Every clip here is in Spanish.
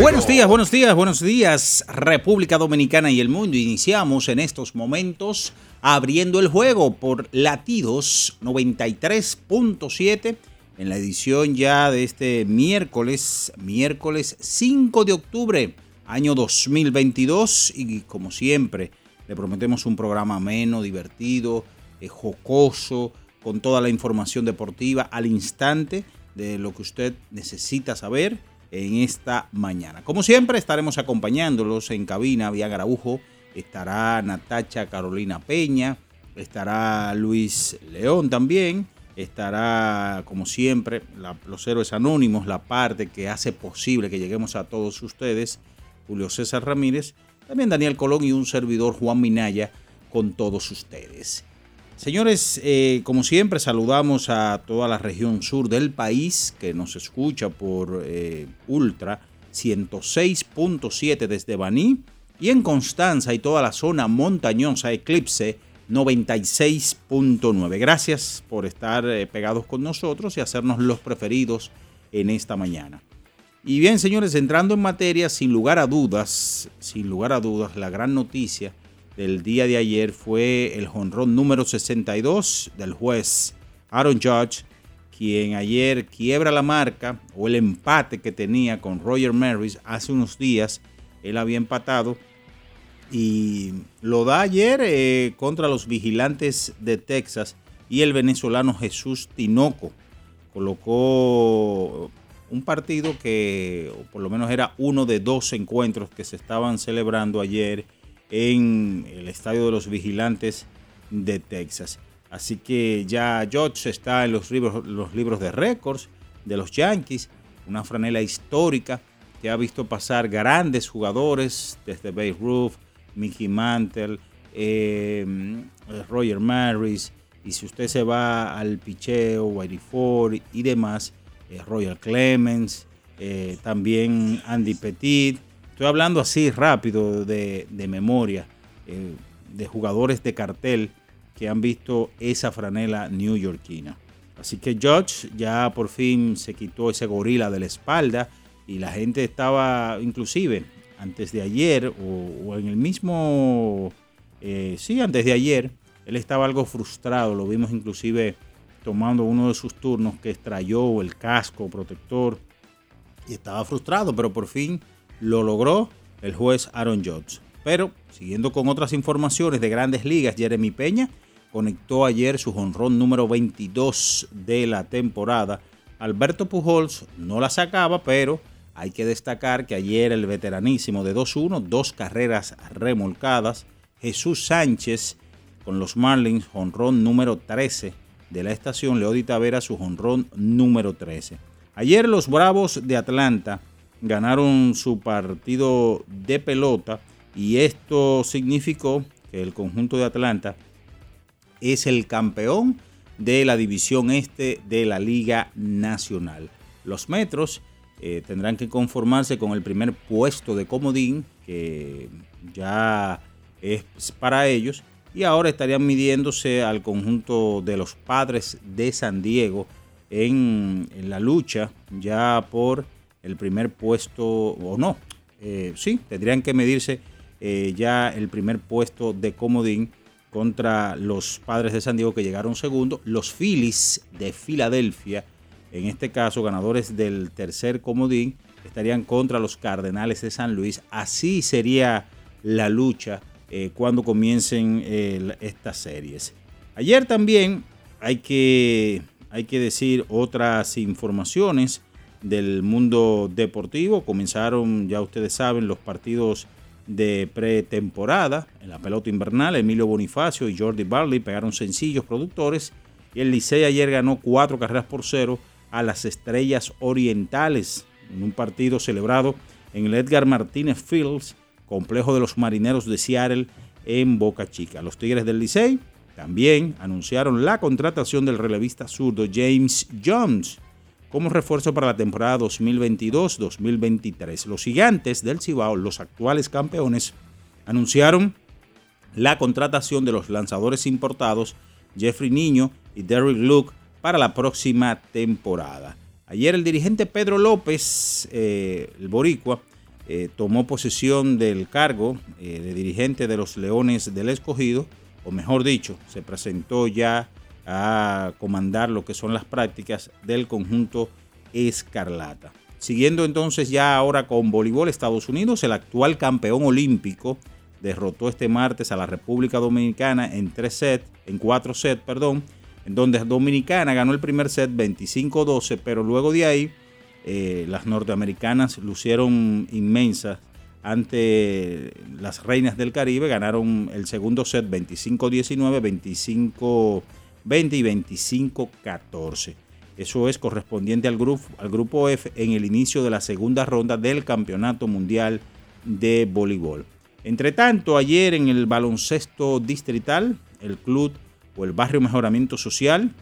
Buenos días, buenos días, buenos días, República Dominicana y el mundo. Iniciamos en estos momentos abriendo el juego por latidos 93.7 en la edición ya de este miércoles, miércoles 5 de octubre, año 2022. Y como siempre, le prometemos un programa ameno, divertido, eh, jocoso, con toda la información deportiva al instante de lo que usted necesita saber en esta mañana. Como siempre, estaremos acompañándolos en cabina, vía Garaujo, estará Natacha Carolina Peña, estará Luis León también, estará, como siempre, los héroes anónimos, la parte que hace posible que lleguemos a todos ustedes, Julio César Ramírez, también Daniel Colón y un servidor Juan Minaya con todos ustedes. Señores, eh, como siempre, saludamos a toda la región sur del país que nos escucha por eh, Ultra 106.7 desde Baní y en Constanza y toda la zona montañosa Eclipse 96.9. Gracias por estar eh, pegados con nosotros y hacernos los preferidos en esta mañana. Y bien, señores, entrando en materia, sin lugar a dudas, sin lugar a dudas, la gran noticia del día de ayer fue el jonrón número 62 del juez Aaron Judge, quien ayer quiebra la marca o el empate que tenía con Roger Maris hace unos días. Él había empatado y lo da ayer eh, contra los vigilantes de Texas y el venezolano Jesús Tinoco. Colocó un partido que por lo menos era uno de dos encuentros que se estaban celebrando ayer en el Estadio de los Vigilantes de Texas. Así que ya George está en los libros, los libros de récords de los Yankees, una franela histórica que ha visto pasar grandes jugadores desde Babe Ruth, Mickey Mantle, eh, Roger Maris, y si usted se va al picheo, Whitey Ford y demás, eh, Royal Clemens, eh, también Andy Petit, Estoy hablando así rápido de, memoria eh, de jugadores de cartel que han visto esa franela newyorkina. Así que Judge ya por fin se quitó ese gorila de la espalda y la gente estaba inclusive antes de ayer o, en el mismo, eh, sí, antes de ayer, él estaba algo frustrado, lo vimos inclusive tomando uno de sus turnos que extrayó el casco protector y estaba frustrado, pero por fin lo logró el juez Aaron Judge. Pero, siguiendo con otras informaciones de grandes ligas, Jeremy Peña conectó ayer su jonrón número 22 de la temporada. Alberto Pujols no la sacaba, pero hay que destacar que ayer el veteranísimo de 2-1, dos carreras remolcadas, Jesús Sánchez con los Marlins, jonrón número 13 de la estación, Leody Tavera su jonrón número 13. Ayer los Bravos de Atlanta ganaron su partido de pelota y esto significó que el conjunto de Atlanta es el campeón de la división este de la Liga Nacional. Los Metros eh, tendrán que conformarse con el primer puesto de comodín que ya es para ellos y ahora estarían midiéndose al conjunto de los padres de San Diego en, la lucha ya por el primer puesto o no. Eh, sí, tendrían que medirse eh, ya el primer puesto de comodín contra los padres de San Diego que llegaron segundo. Los Phillies de Filadelfia, en este caso ganadores del tercer comodín, estarían contra los Cardenales de San Luis. Así sería la lucha eh, cuando comiencen estas series. Ayer también hay que hay que decir otras informaciones del mundo deportivo. Comenzaron, ya ustedes saben, los partidos de pretemporada en la pelota invernal. Emilio Bonifacio y Jordi Barley pegaron sencillos productores y el Licey ayer ganó cuatro carreras por cero a las Estrellas Orientales en un partido celebrado en el Edgar Martínez Fields, complejo de los Marineros de Seattle en Boca Chica. Los Tigres del Licey también anunciaron la contratación del relevista zurdo James Jones como refuerzo para la temporada 2022-2023. Los gigantes del Cibao, los actuales campeones, anunciaron la contratación de los lanzadores importados Jeffrey Niño y Derrick Luke para la próxima temporada. Ayer el dirigente Pedro López, eh, el boricua, eh, tomó posesión del cargo eh, de dirigente de los Leones del Escogido o mejor dicho, se presentó ya a comandar lo que son las prácticas del conjunto Escarlata. Siguiendo entonces ya ahora con voleibol, Estados Unidos, el actual campeón olímpico, derrotó este martes a la República Dominicana en tres sets, en cuatro sets, perdón, en donde Dominicana ganó el primer set 25-12, pero luego de ahí eh, las norteamericanas lucieron inmensas ante las Reinas del Caribe. Ganaron el segundo set 25-19, 25-20 y 25-14. Eso es correspondiente al grupo, al grupo F en el inicio de la segunda ronda del Campeonato Mundial de Voleibol. Entre tanto, ayer en el baloncesto distrital, el club o el barrio Mejoramiento Social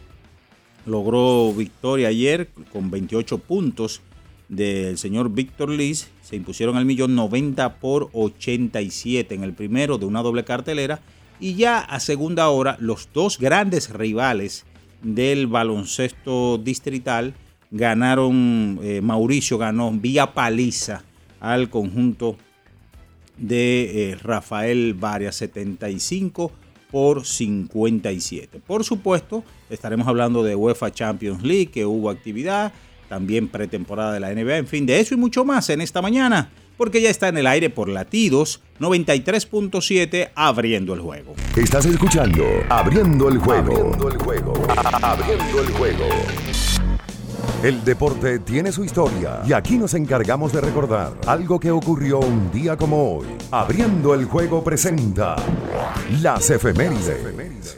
logró victoria ayer con 28 puntos del señor Víctor Liz se impusieron al millón 90 por 87 en el primero de una doble cartelera y ya a segunda hora los dos grandes rivales del baloncesto distrital ganaron, eh, Mauricio ganó vía paliza al conjunto de eh, Rafael Varias 75 por 57. Por supuesto, estaremos hablando de UEFA Champions League, que hubo actividad, también pretemporada de la NBA, en fin, de eso y mucho más en esta mañana, porque ya está en el aire por latidos 93.7 abriendo el juego. Estás escuchando Abriendo el juego. Abriendo el juego. Abriendo el juego. El deporte tiene su historia y aquí nos encargamos de recordar algo que ocurrió un día como hoy. Abriendo el juego presenta las efemérides.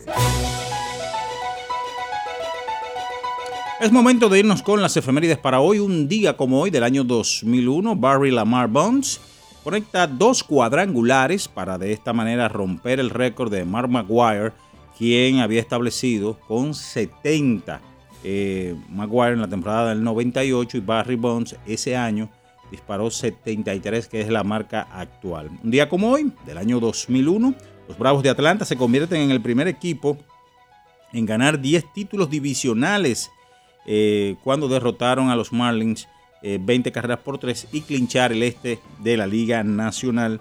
Es momento de irnos con las efemérides para hoy. Un día como hoy del año 2001, Barry Lamar Bonds conecta dos cuadrangulares para de esta manera romper el récord de Mark Maguire, quien había establecido con 70 eh, Maguire en la temporada del 98 y Barry Bonds ese año disparó 73, que es la marca actual. Un día como hoy, del año 2001, los Bravos de Atlanta se convierten en el primer equipo en ganar 10 títulos divisionales eh, cuando derrotaron a los Marlins 20 eh, carreras por 3 y clinchar el este de la Liga Nacional.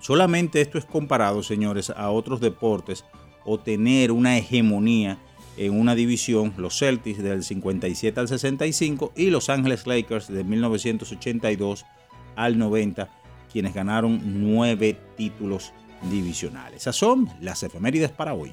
Solamente esto es comparado, señores, a otros deportes o tener una hegemonía en una división, los Celtics del 57 al 65 y los Angeles Lakers de 1982 al 90, quienes ganaron nueve títulos divisionales. Esas son las efemérides para hoy.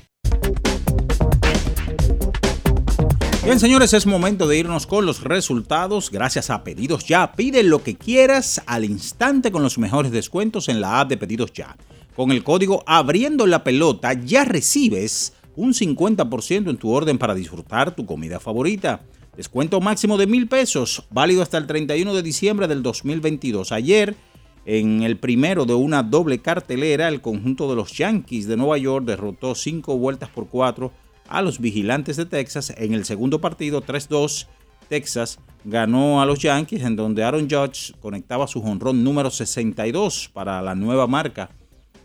Bien, señores, es momento de irnos con los resultados. Gracias a Pedidos Ya. Pide lo que quieras al instante con los mejores descuentos en la app de Pedidos Ya. Con el código Abriendo la Pelota ya recibes un 50% en tu orden para disfrutar tu comida favorita. Descuento máximo de mil pesos, válido hasta el 31 de diciembre del 2022. Ayer, en el primero de una doble cartelera, el conjunto de los Yankees de Nueva York derrotó cinco vueltas por cuatro a los vigilantes de Texas. En el segundo partido, 3-2, Texas ganó a los Yankees, en donde Aaron Judge conectaba su jonrón número 62 para la nueva marca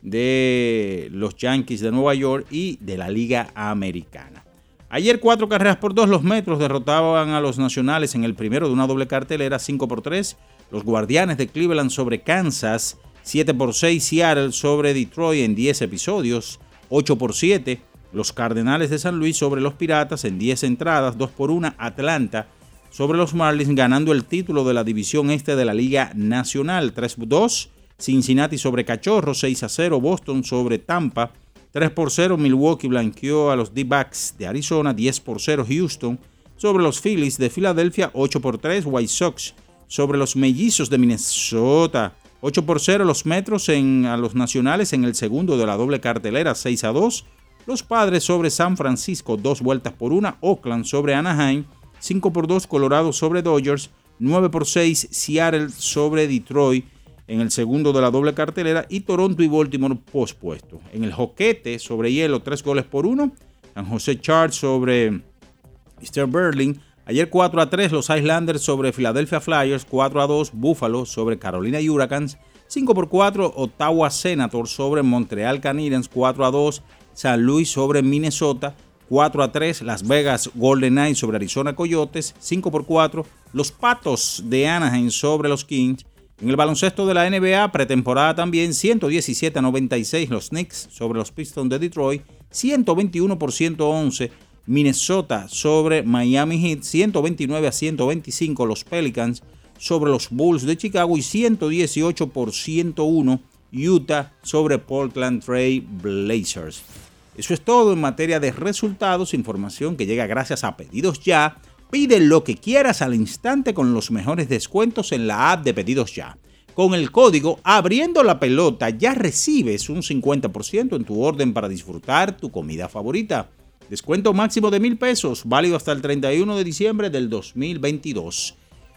de los Yankees de Nueva York y de la Liga Americana. Ayer cuatro carreras por dos, los Metros derrotaban a los Nacionales en el primero de una doble cartelera, 5 por 3. Los Guardianes de Cleveland sobre Kansas, 7 por 6. Seattle sobre Detroit en 10 episodios, 8 por 7. Los Cardenales de San Luis sobre los Piratas en 10 entradas, 2 por 1. Atlanta sobre los Marlins ganando el título de la división este de la Liga Nacional, 3 por 2. Cincinnati sobre Cachorro, 6 a 0. Boston sobre Tampa, 3 por 0 Milwaukee blanqueó a los D-Backs de Arizona, 10 por 0 Houston sobre los Phillies de Filadelfia, 8 por 3 White Sox sobre los Mellizos de Minnesota, 8 por 0 los Metros en, a los Nacionales en el segundo de la doble cartelera, 6 a 2. Los Padres sobre San Francisco, 2 vueltas por 1. Oakland sobre Anaheim, 5 por 2 Colorado sobre Dodgers, 9 por 6 Seattle sobre Detroit en el segundo de la doble cartelera y Toronto y Baltimore pospuesto. En el joquete sobre hielo, tres goles por uno. San José Charles sobre Mr. Berlin. Ayer 4 a 3 los Islanders sobre Philadelphia Flyers, 4 a 2 Buffalo sobre Carolina Hurricanes, 5 por 4 Ottawa Senators sobre Montreal Canadiens, 4 a 2 San Luis sobre Minnesota, 4 a 3 Las Vegas Golden Knights sobre Arizona Coyotes, 5 por 4 los Patos de Anaheim sobre los Kings, en el baloncesto de la NBA, pretemporada también, 117 a 96 los Knicks sobre los Pistons de Detroit, 121 por 111 Minnesota sobre Miami Heat, 129 a 125 los Pelicans sobre los Bulls de Chicago y 118 por 101 Utah sobre Portland Trail Blazers. Eso es todo en materia de resultados, información que llega gracias a pedidos ya Pide lo que quieras al instante con los mejores descuentos en la app de Pedidos Ya. Con el código Abriendo la Pelota ya recibes un 50% en tu orden para disfrutar tu comida favorita. Descuento máximo de mil pesos, válido hasta el 31 de diciembre del 2022.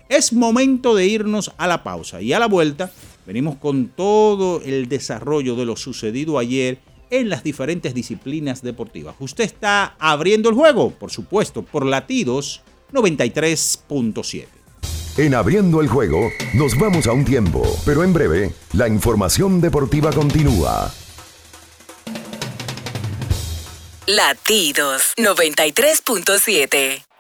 Es momento de irnos a la pausa y a la vuelta venimos con todo el desarrollo de lo sucedido ayer en las diferentes disciplinas deportivas. Usted está abriendo el juego, por supuesto, por latidos 93.7. En abriendo el juego, nos vamos a un tiempo, pero en breve, la información deportiva continúa. Latidos 93.7.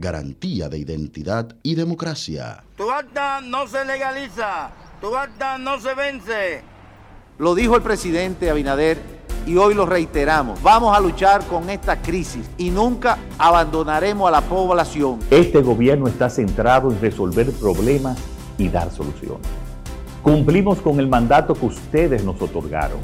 Garantía de identidad y democracia. Tu acta no se legaliza, tu acta no se vence. Lo dijo el presidente Abinader y hoy lo reiteramos. Vamos a luchar con esta crisis y nunca abandonaremos a la población. Este gobierno está centrado en resolver problemas y dar soluciones. Cumplimos con el mandato que ustedes nos otorgaron.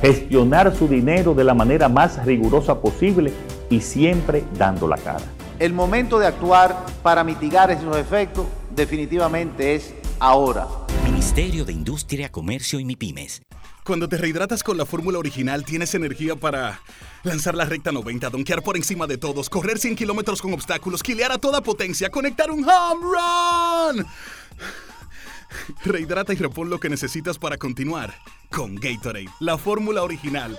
Gestionar su dinero de la manera más rigurosa posible y siempre dando la cara. El momento de actuar para mitigar esos efectos definitivamente es ahora. Ministerio de Industria, Comercio y MIPIMES. Cuando te rehidratas con la fórmula original, tienes energía para lanzar la recta 90, donkear por encima de todos, correr 100 kilómetros con obstáculos, quilear a toda potencia, conectar un home run. Rehidrata y repon lo que necesitas para continuar con Gatorade, la fórmula original.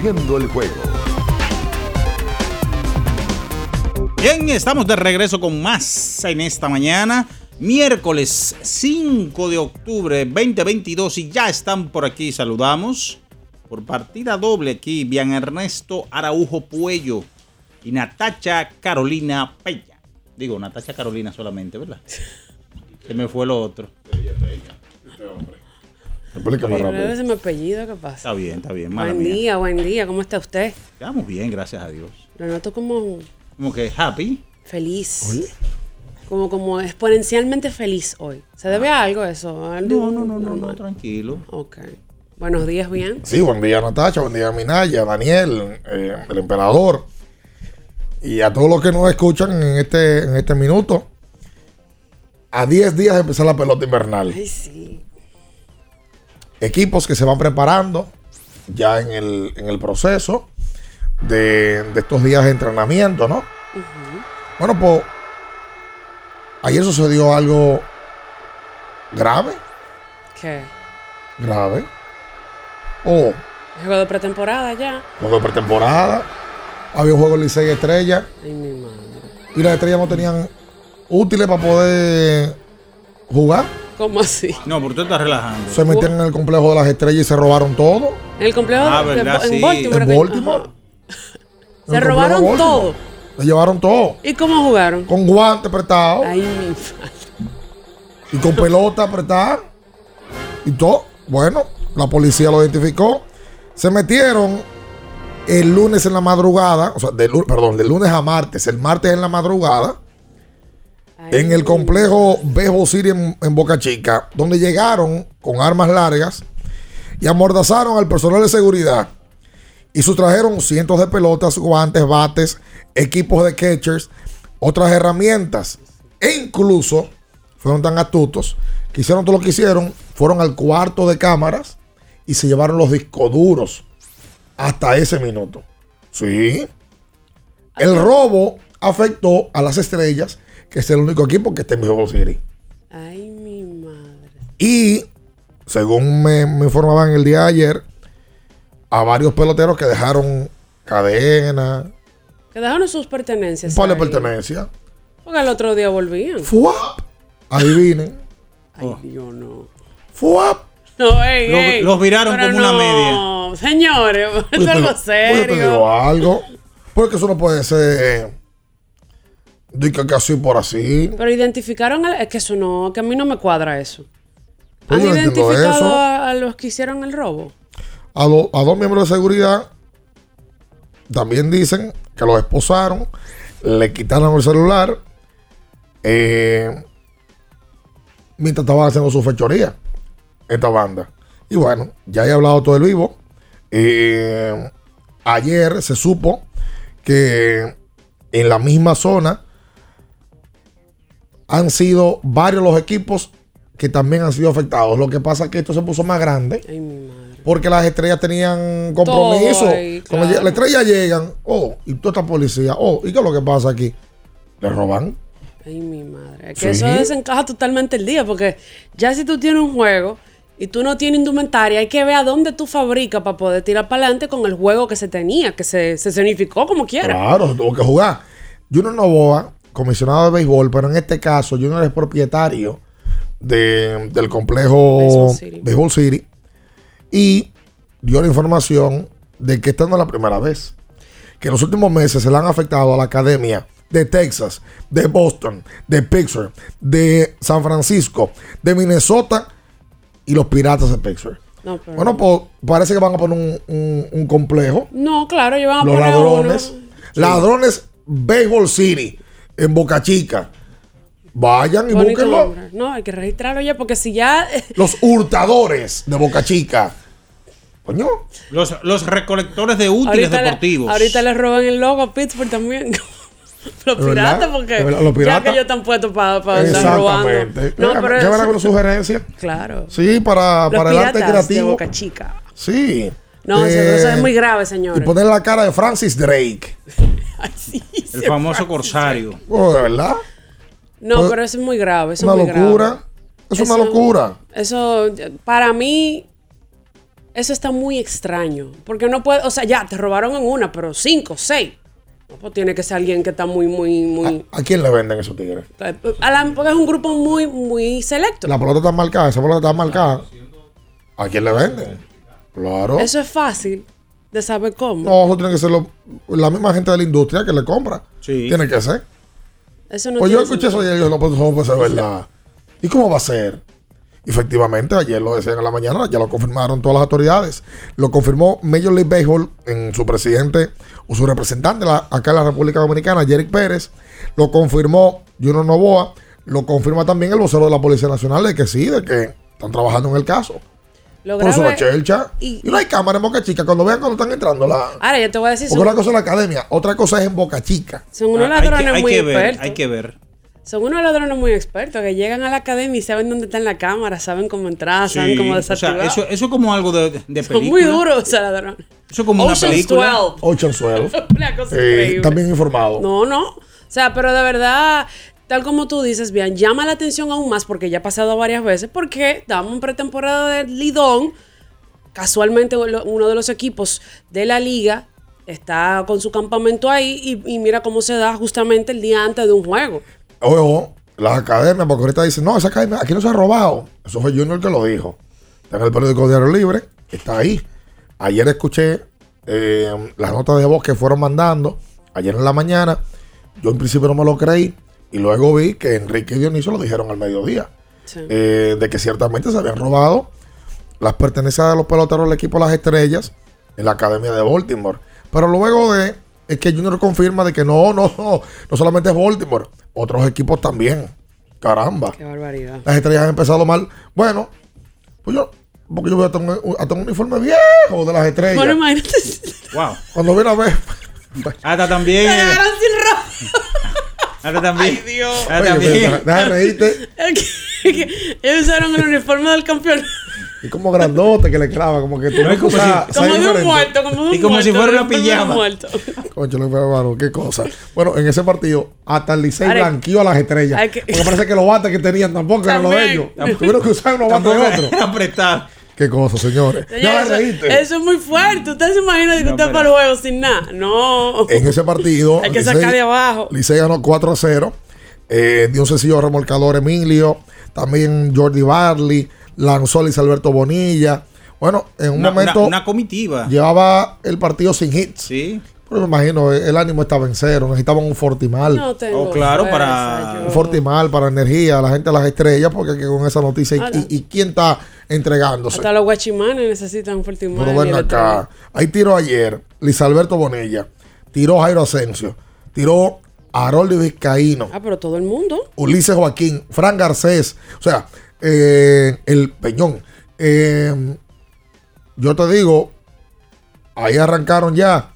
Abriendo el juego. Bien, estamos de regreso con más en esta mañana. Miércoles 5 de octubre 2022 y ya están por aquí. Saludamos por partida doble aquí. Bian Ernesto Araujo Puello y Natacha Carolina Peña. Digo, Natacha Carolina solamente, ¿verdad? Se me fue lo otro. Pero ese es mi apellido, ¿qué pasa? Está bien, está bien. mala Buen mía. día, buen día, ¿cómo está usted? Estamos bien, gracias a Dios. Lo noto como Como que happy. feliz. Como, como exponencialmente feliz hoy. ¿Se debe a algo eso? No, no, no, no, no, tranquilo. Ok. Buenos días, bien. Sí, buen día Natacha, buen día Minaya, Daniel, eh, el emperador. Y a todos los que nos escuchan en este, en este minuto. A 10 días de empezar la pelota invernal. Ay, sí. Equipos que se van preparando ya en el, en el proceso de, de estos días de entrenamiento, ¿no? Bueno, pues ayer sucedió algo grave, ¿Qué? grave. Oh, Juego de pretemporada ya. juego de pretemporada. Había un juego en Licey Estrella. Ay, mi madre. Y las estrellas no tenían útiles para poder jugar. ¿Cómo así? No, porque tú estás relajando. Se metían en el complejo de las estrellas y se robaron todo. En el complejo Ah, de, ¿verdad? en Sí. Baltimore. En Baltimore. En Se robaron Baltimore. todo. Se llevaron todo. ¿Y cómo jugaron? Con guantes prestados. Ay, mi. Y con pelota apretada. Y todo. Bueno, la policía lo identificó. Se metieron el lunes en la madrugada. O sea, de lu- perdón, de lunes a martes. El martes en la madrugada. En el complejo Bejo City en, en Boca Chica. Donde llegaron con armas largas. Y amordazaron al personal de seguridad. Y sustrajeron cientos de pelotas, guantes, bates, equipos de catchers, otras herramientas. E incluso fueron tan astutos que hicieron todo lo que hicieron. Fueron al cuarto de cámaras y se llevaron los discos duros hasta ese minuto. Sí. El robo afectó a las estrellas, que es el único equipo que está en Bejo City. Ay, mi madre. Y según me, me informaban el día de ayer, a varios peloteros que dejaron cadena, Que dejaron sus pertenencias. un par de ahí. pertenencias. Porque el otro día volvían. ¡Fuap! Adivinen. Ay, Dios, no. ¡Fuap! No, ey, Lo- ey, los viraron pero como una no, Señores, es algo oye, te serio. digo algo. Porque eso no puede ser. Dice que así por así. Pero identificaron, al- es que eso no, que a mí no me cuadra eso. Pues ¿Han no identificado eso. a, a los que hicieron el robo? A, do- a dos miembros de seguridad también dicen que los esposaron, le quitaron el celular eh, mientras estaban haciendo su fechoría, esta banda. Y bueno, ya he hablado todo el vivo. Eh, ayer se supo que en la misma zona han sido varios los equipos que también han sido afectados. Lo que pasa es que esto se puso más grande. Porque las estrellas tenían compromiso. Cuando las estrellas llegan, oh, y toda esta policía, oh, ¿y qué es lo que pasa aquí? Le roban. Ay, mi madre. Es Sí. que eso desencaja totalmente el día, porque ya si tú tienes un juego y tú no tienes indumentaria, hay que ver a dónde tú fabricas para poder tirar para adelante con el juego que se tenía, que se, se como quiera. Claro, tuvo que jugar. Junior Novoa, comisionado de béisbol, pero en este caso Junior es propietario de- del complejo Baseball City. Y dio la información de que esta no es la primera vez. Que en los últimos meses se le han afectado a la academia de Texas, de Boston, de Pittsburgh, de San Francisco, de Minnesota y los piratas de Pittsburgh. No, Bueno, pues parece que van a poner un, un- un complejo No, claro, ellos van a los poner ladrones. uno. Ladrones Baseball City en Boca Chica. Vayan y Bonito búsquenlo. nombre. No, hay que registrarlo ya, porque si ya. Los hurtadores de Boca Chica. Coño. Los, los recolectores de útiles ahorita, le, deportivos. ahorita le roban el logo a Pittsburgh también. los ¿De verdad? piratas, porque. Los ya piratas. que ellos están puestos para andar robando. Exactamente. No, ¿Qué pero van eso- a con sugerencias? Claro. Sí, para, Los para el arte piratas de creativo. Boca Chica. Sí. No, Eh, eso, es muy grave, Y señores. poner la cara de Francis Drake. El famoso corsario. Oh, ¿De verdad? No, Pues, pero eso es muy grave. Eso Una es muy grave. locura. Es una locura. Eso, para mí, eso está muy extraño. Porque no puede, o sea, ya, te robaron en una, pero cinco, seis. No, pues tiene que ser alguien que está muy, muy, muy... ¿A quién le venden esos tigres? a la- porque es un grupo muy, muy selecto. La pelota está marcada, esa pelota está marcada. ¿A quién le venden? Claro. Eso es fácil de saber cómo. No, eso tiene que ser lo- la misma gente de la industria que le compra. Tiene que ser. Eso no pues yo escuché eso sentido. y yo no puedo, no puede ser verdad. ¿Y cómo va a ser? Efectivamente, ayer lo decían en la mañana, ya lo confirmaron todas las autoridades. Lo confirmó Major League Baseball en su presidente o su representante la- acá en la República Dominicana, Jerick Pérez. Lo confirmó Juno Novoa. Lo confirma también el vocero de la Policía Nacional de que sí, de que están trabajando en el caso. Lo Por eso la chelcha. Y, no hay cámara en Boca Chica. Cuando vean cuando están entrando la. Ahora, yo te voy a decir, Porque son, una cosa es la academia, otra cosa es en Boca Chica. son unos Ah, hay que- ladrones hay muy que ver, expertos. hay que ver. Son unos ladrones muy expertos que llegan a la academia y saben dónde está la cámara, saben cómo entrar, saben cómo o sea, desactivar. eso, eso es como algo de, de Son muy película. duros, o sea, ladrones. Eso es como una Ocean's película. 12. Ocean 12. Una cosa Eh, increíble. también informado. No, no. O sea, pero de verdad, tal como tú dices, bien, llama la atención aún más porque ya ha pasado varias veces, porque estamos en pretemporada de Lidón. Casualmente uno de los equipos de la liga está con su campamento ahí y, y mira cómo se da justamente el día antes de un juego. Ojo, las academias, porque ahorita dicen, no, esa academia aquí no se ha robado. Eso fue Junior que lo dijo. Está en el periódico Diario Libre, está ahí. Ayer escuché eh, las notas de voz que fueron mandando, ayer en la mañana. Yo en principio no me lo creí. Y luego vi que Enrique y Dionisio lo dijeron al mediodía. eh, de que ciertamente se habían robado las pertenencias de los peloteros del equipo Las Estrellas en la Academia de Baltimore. Pero luego de es que Junior confirma de que no, no, no, no solamente es Baltimore, otros equipos también. Caramba. Qué barbaridad. Las estrellas han empezado mal. Bueno, pues yo, porque yo voy a tener un, uniforme viejo de las estrellas. Bueno, imagínate. Wow. Cuando viene a ver. Hasta también. Hasta también. Ay, Dios. Oye, también. reírte. Ellos usaron el uniforme del campeón. Y como grandote que le clava, como que tú no es como usas- si- Como de un muerto, como de un Y como si muerto, fuera una pijama. Concho, lo qué cosa. Bueno, en ese partido, hasta el Licey Ahora, blanqueó a las estrellas. que- Porque parece que los bates que tenían tampoco eran los de ellos. Tuvieron que usar unos bates de otros. Qué cosa, señores. Ya eso, eso es muy fuerte. ¿Usted se imagina que No, usted para el juego sin nada? No. En ese partido, Hay que Licey- sacar de abajo. Licey ganó 4 a 0. Eh, dio un sencillo remolcador Emilio. también Jordi Barley, lanzó Luis Alberto Bonilla. Bueno, en un Una, momento una- una comitiva. llevaba el partido sin hits. Sí. Pero me imagino, el ánimo estaba en cero, necesitaban un Fortimal. No tengo Oh, claro, fuerza, para-. Un Fortimal para energía, la gente de las estrellas, porque que con esa noticia, y- Ala. y, y quién está entregándose? Hasta los guachimanes necesitan un Fortimal. Pero ven acá. Ahí tiró ayer Luis Alberto Bonilla, tiró Jairo Asensio, tiró Haroldo Vizcaíno, Ah, pero todo el mundo. Ulises Joaquín, Fran Garcés, o sea, eh, el Peñón. Eh, yo te digo, ahí arrancaron ya.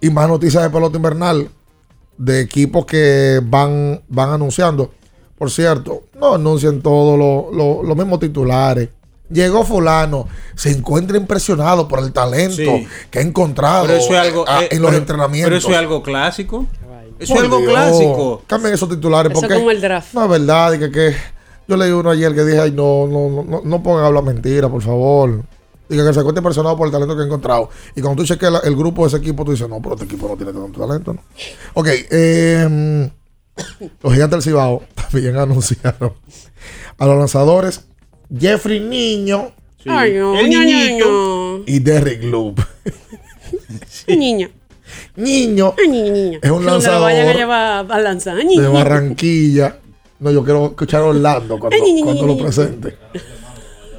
Y más noticias de pelota invernal de equipos que van, van anunciando. Por cierto, no anuncian todos los lo- los mismos titulares. Llegó fulano, se encuentra impresionado por el talento Sí. que ha encontrado Pero eso es algo, ah, eh, en los pero- entrenamientos. Pero eso es algo clásico. Eso Por es algo Dios, clásico. Cambien esos titulares Eso porque como el draft. no es verdad. que, que yo leí uno ayer que dije, ay, no, no, no, no, no pongan a hablar mentira, por favor. Diga que se encuentra impresionado por el talento que ha encontrado. Y cuando tú cheques la- el grupo de ese equipo, tú dices, no, pero este equipo no tiene tanto talento, ¿no? Ok, eh, los gigantes del Cibao también anunciaron a los lanzadores Jeffrey Niño Ay, no, El ño, ño, niñito. ño. y Derrick Loop. Niño. Niño Ay, niño, niño. Es un Cuando lo vayan a lanzador llevar a lanzar. Ay, de niño. Barranquilla. No, yo quiero escuchar a Orlando cuando, Ay, niño, cuando niño, lo niño. presente.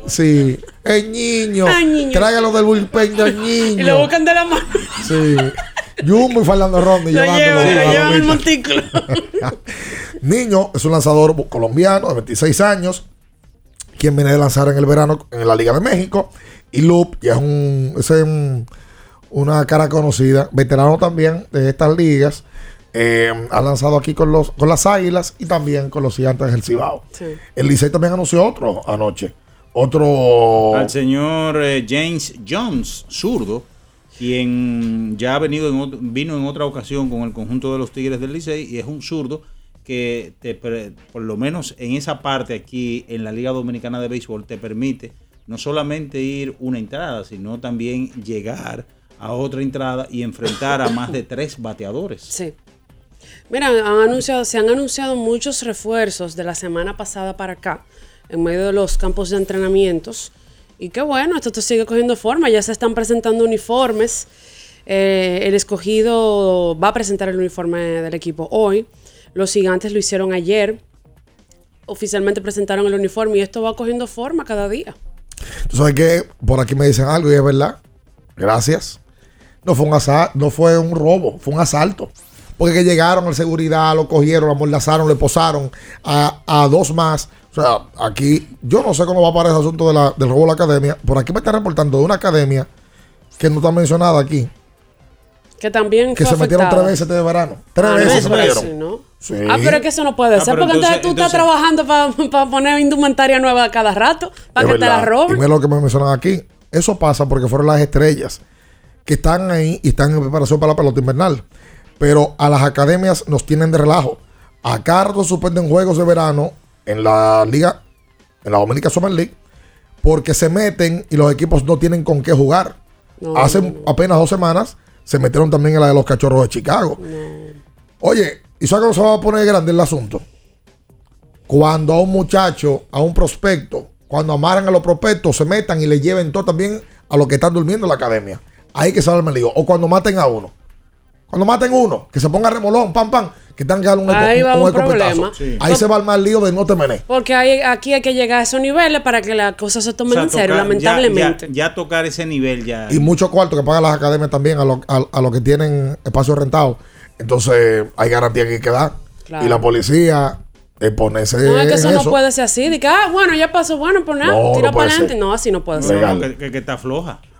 Sí. El niño. Ay, niño. Tráigalo del bullpen del Y lo niño. buscan de la mano. Sí. Jumbo y Fernando Rondi Lo llevan, lo lomita. montículo. Niño es un lanzador colombiano de 26 años, quien viene de lanzar en el verano en la Liga de México. Y Loop ya es, un, es un- una cara conocida, veterano también de estas ligas. Eh, ha lanzado aquí con, los, con las Águilas y también con los Gigantes del Cibao. Sí. El Licey también anunció otro anoche. Otro. Al señor eh, James Jones, zurdo, quien ya ha venido en ot- vino en otra ocasión con el conjunto de los Tigres del Licey y es un zurdo que te, pre- por lo menos en esa parte aquí en la Liga Dominicana de Béisbol te permite no solamente ir una entrada, sino también llegar a otra entrada y enfrentar a más de tres bateadores. Sí. Mira, han anunciado, se han anunciado muchos refuerzos de la semana pasada para acá, en medio de los campos de entrenamientos. Y qué bueno, esto sigue cogiendo forma. Ya se están presentando uniformes. Eh, el escogido va a presentar el uniforme del equipo hoy. Los gigantes lo hicieron ayer. Oficialmente presentaron el uniforme y esto va cogiendo forma cada día. Tú sabes que por aquí me dicen algo y es verdad. Gracias. No fue un no fue un robo, fue un asalto. Porque que llegaron al seguridad, lo cogieron, lo amordazaron, le posaron a, a dos más. O sea, aquí, yo no sé cómo va a parar ese asunto de la- del robo de la academia. Por aquí me están reportando de una academia que no está mencionada aquí, Que también que fue se metieron tres veces este verano. Tres Ah, veces no, se metieron. sí, ¿no? Sí. Ah, pero es que eso no puede Ah, ser, porque entonces, entonces- tú estás entonces- trabajando para poner indumentaria nueva cada rato, para que te la. Y roben. mira lo que me mencionan aquí. Eso pasa porque fueron las estrellas que están ahí y están en preparación para la pelota invernal. Pero a las academias nos tienen de relajo. A Carlos suspenden juegos de verano en la liga, en la Dominica Summer League, porque se meten y los equipos no tienen con qué jugar. No, Hace no, no. apenas dos semanas se metieron también en la de los cachorros de Chicago. Oye, ¿y sabes cómo se va a poner grande el asunto? Cuando a un muchacho, a un prospecto, cuando amarran a los prospectos, se metan y le lleven todo también a los que están durmiendo en la academia. Ahí que arma el lío. O cuando maten a uno. Cuando maten uno, que se ponga remolón, pam, pam, que tengan que dar un, Ahí va un un escopetazo. problema. Sí. Ahí se va a armar el lío de no te menes. Porque hay, aquí hay que llegar a esos niveles para que las cosas se O tomen sea, en serio, tocar- lamentablemente. Ya, ya tocar ese nivel ya. Y mucho cuarto que pagan las academias también a los a, a los que tienen espacios rentados. Entonces, hay garantía que hay que dar. Claro. Y la policía eh, ponerse no, es que eso, no puede ser así. De que, ah, bueno, ya pasó, bueno, pues nada, No, tira no para adelante. No, así no puede ser. Que- que está floja.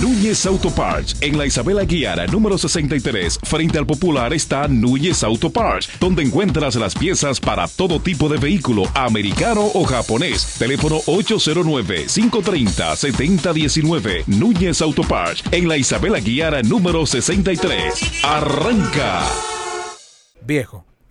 Núñez Auto Parts. En la Isabela Guiara, número 63, frente al Popular, está Núñez Auto Parts, donde encuentras las piezas para todo tipo de vehículo, americano o japonés. Teléfono 809-530-7019. Núñez Auto Parts. En la Isabela Guiara, número 63. Arranca. Viejo,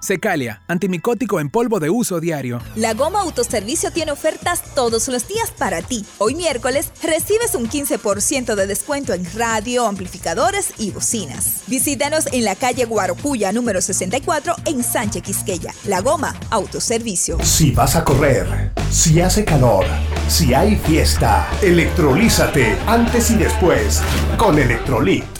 Secalia, antimicótico en polvo de uso diario. La Goma Autoservicio tiene ofertas todos los días para ti. Hoy miércoles recibes un 15% de descuento en radio, amplificadores y bocinas. Visítanos en la calle Guarocuya número 64 en Sánchez Quisqueya. La Goma Autoservicio. Si vas a correr, si hace calor, si hay fiesta, electrolízate antes y después con Electrolit.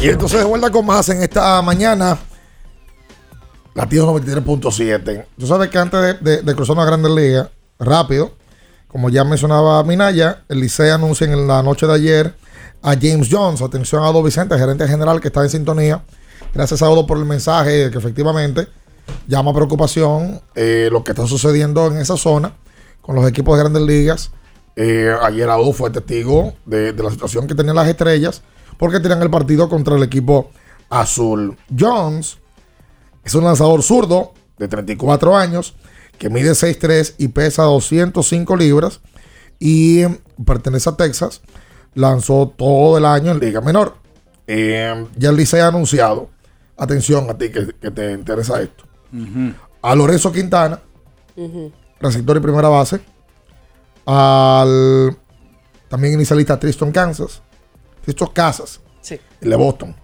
Y entonces de vuelta con más en esta mañana. Latido 93.7. Tú sabes que antes de, cruzar una Grandes Ligas, rápido, como ya mencionaba Minaya, el Licey anuncia en la noche de ayer a James Jones. Atención a Don Vicente, gerente general que está en sintonía. Gracias a Odo por el mensaje que efectivamente llama preocupación eh, lo que está sucediendo en esa zona con los equipos de Grandes Ligas. Eh, ayer Odo fue testigo de, de la situación que tenían las estrellas porque tiran el partido contra el equipo azul. Jones es un lanzador zurdo de 34 años que mide 6'3 y pesa 205 libras y pertenece a Texas. Lanzó todo el año en Liga Menor. Eh, ya el Licey ha anunciado, atención a ti que, que te interesa esto, a Lorenzo Quintana, receptor y primera base, al también inicialista Tristan Kansas, Tristan Casas, Sí. el de Boston.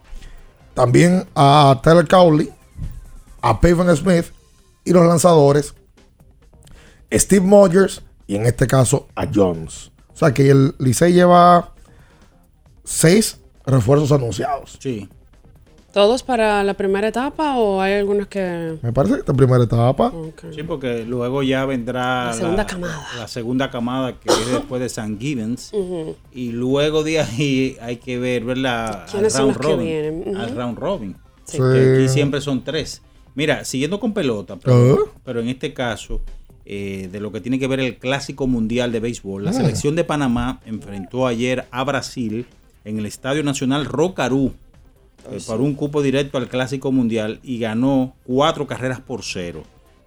También a Tyler Cowley, a Pavon Smith y los lanzadores Steve Mogers y en este caso a Jones. O sea que el Licey lleva seis refuerzos anunciados. Sí. ¿Todos para la primera etapa o hay algunos que...? Me parece que esta primera etapa. Sí, porque luego ya vendrá La segunda camada. la segunda camada que es después de San Gibbons. Ujú. Y luego de ahí hay que ver, ¿verdad? Al ¿Quiénes son round los que robin. Al round robin. Sí. Que aquí siempre son tres. Mira, siguiendo con pelota, pero, Ah. pero en este caso, eh, de lo que tiene que ver el Clásico Mundial de Béisbol, la Ah. selección de Panamá enfrentó ayer a Brasil en el Estadio Nacional Rocarú eh, para un cupo directo al Clásico Mundial y ganó cuatro carreras por cero.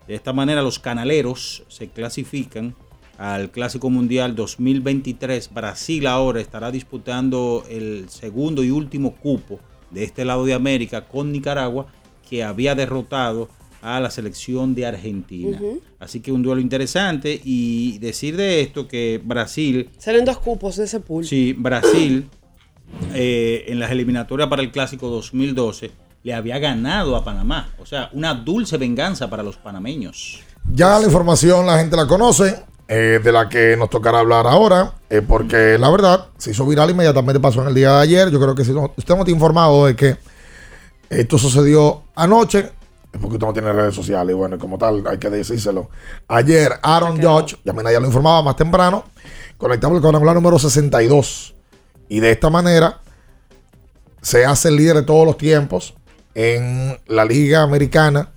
De esta manera los canaleros se clasifican al Clásico Mundial 2023. Brasil ahora estará disputando el segundo y último cupo de este lado de América con Nicaragua que había derrotado a la selección de Argentina. Así que un duelo interesante y decir de esto que Brasil Salen dos cupos de ese pool. Sí, Brasil eh, en las eliminatorias para el Clásico 2012 le había ganado a Panamá. O sea, una dulce venganza para los panameños. Ya la información la gente la conoce, eh, de la que nos tocará hablar ahora, eh, porque la verdad se hizo viral inmediatamente, pasó en el día de ayer. Yo creo que si no, usted no está informado de que esto sucedió anoche, es porque usted no tiene redes sociales, y bueno, como tal, hay que decírselo. Ayer, Aaron Judge, ya me ya lo informaba más temprano, conectamos el cuadrangular número 62. Y de esta manera se hace el líder de todos los tiempos en la Liga Americana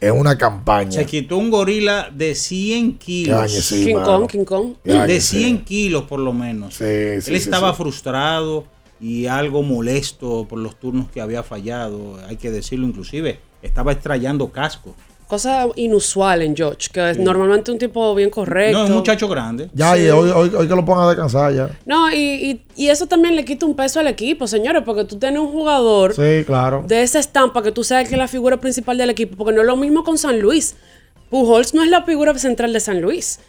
en una campaña. Se quitó un gorila de 100 kilos. Sí, King mano. Kong, King Kong. De sí. 100 kilos por lo menos. Sí, Él estaba sí. frustrado y algo molesto por los turnos que había fallado. Hay que decirlo inclusive. Estaba extrayendo casco. Cosa inusual en George, que es normalmente un tipo bien correcto. No, es un muchacho grande. Ya, Sí. y hoy, hoy, hoy que lo pongan a descansar ya. No, y, y- y eso también le quita un peso al equipo, señores, porque tú tienes un jugador Sí, claro. de esa estampa que tú sabes que es la figura principal del equipo, porque no es lo mismo con San Luis. Pujols no es la figura central de San Luis.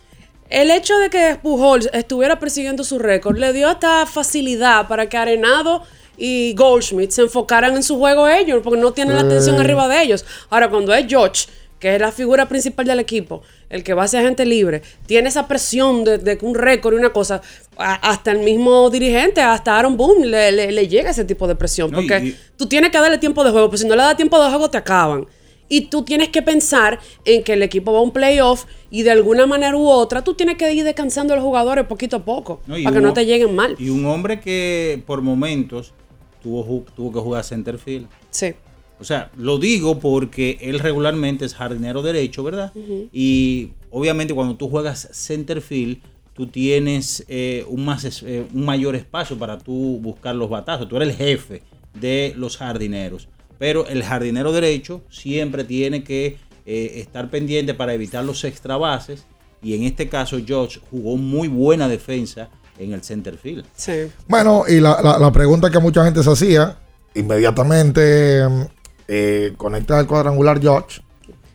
El hecho de que Pujols estuviera persiguiendo su récord le dio esta facilidad para que Arenado y Goldschmidt se enfocaran en su juego ellos, porque no tienen la atención Sí. arriba de ellos. Ahora, cuando es George, que es la figura principal del equipo, el que va a ser gente libre, tiene esa presión de, de que un récord y una cosa, a- hasta el mismo dirigente, hasta Aaron Boone, le, le- le llega ese tipo de presión, No, porque y- tú tienes que darle tiempo de juego, porque si no le das tiempo de juego te acaban. Y tú tienes que pensar en que el equipo va a un playoff y de alguna manera u otra tú tienes que ir descansando a los jugadores poquito a poco No, para que no te lleguen mal. Y un hombre que por momentos tuvo, tuvo que jugar center field. Sí. O sea, lo digo porque él regularmente es jardinero derecho, ¿verdad? Y obviamente cuando tú juegas center field, tú tienes eh, un, más, es- eh, un mayor espacio para tú buscar los batazos. Tú eres el jefe de los jardineros. Pero el jardinero derecho siempre tiene que eh, estar pendiente para evitar los extra bases. Y en este caso, George jugó muy buena defensa en el center field. Sí. Bueno, y la, la- la pregunta que mucha gente se hacía, inmediatamente mm, eh, conecta el cuadrangular George.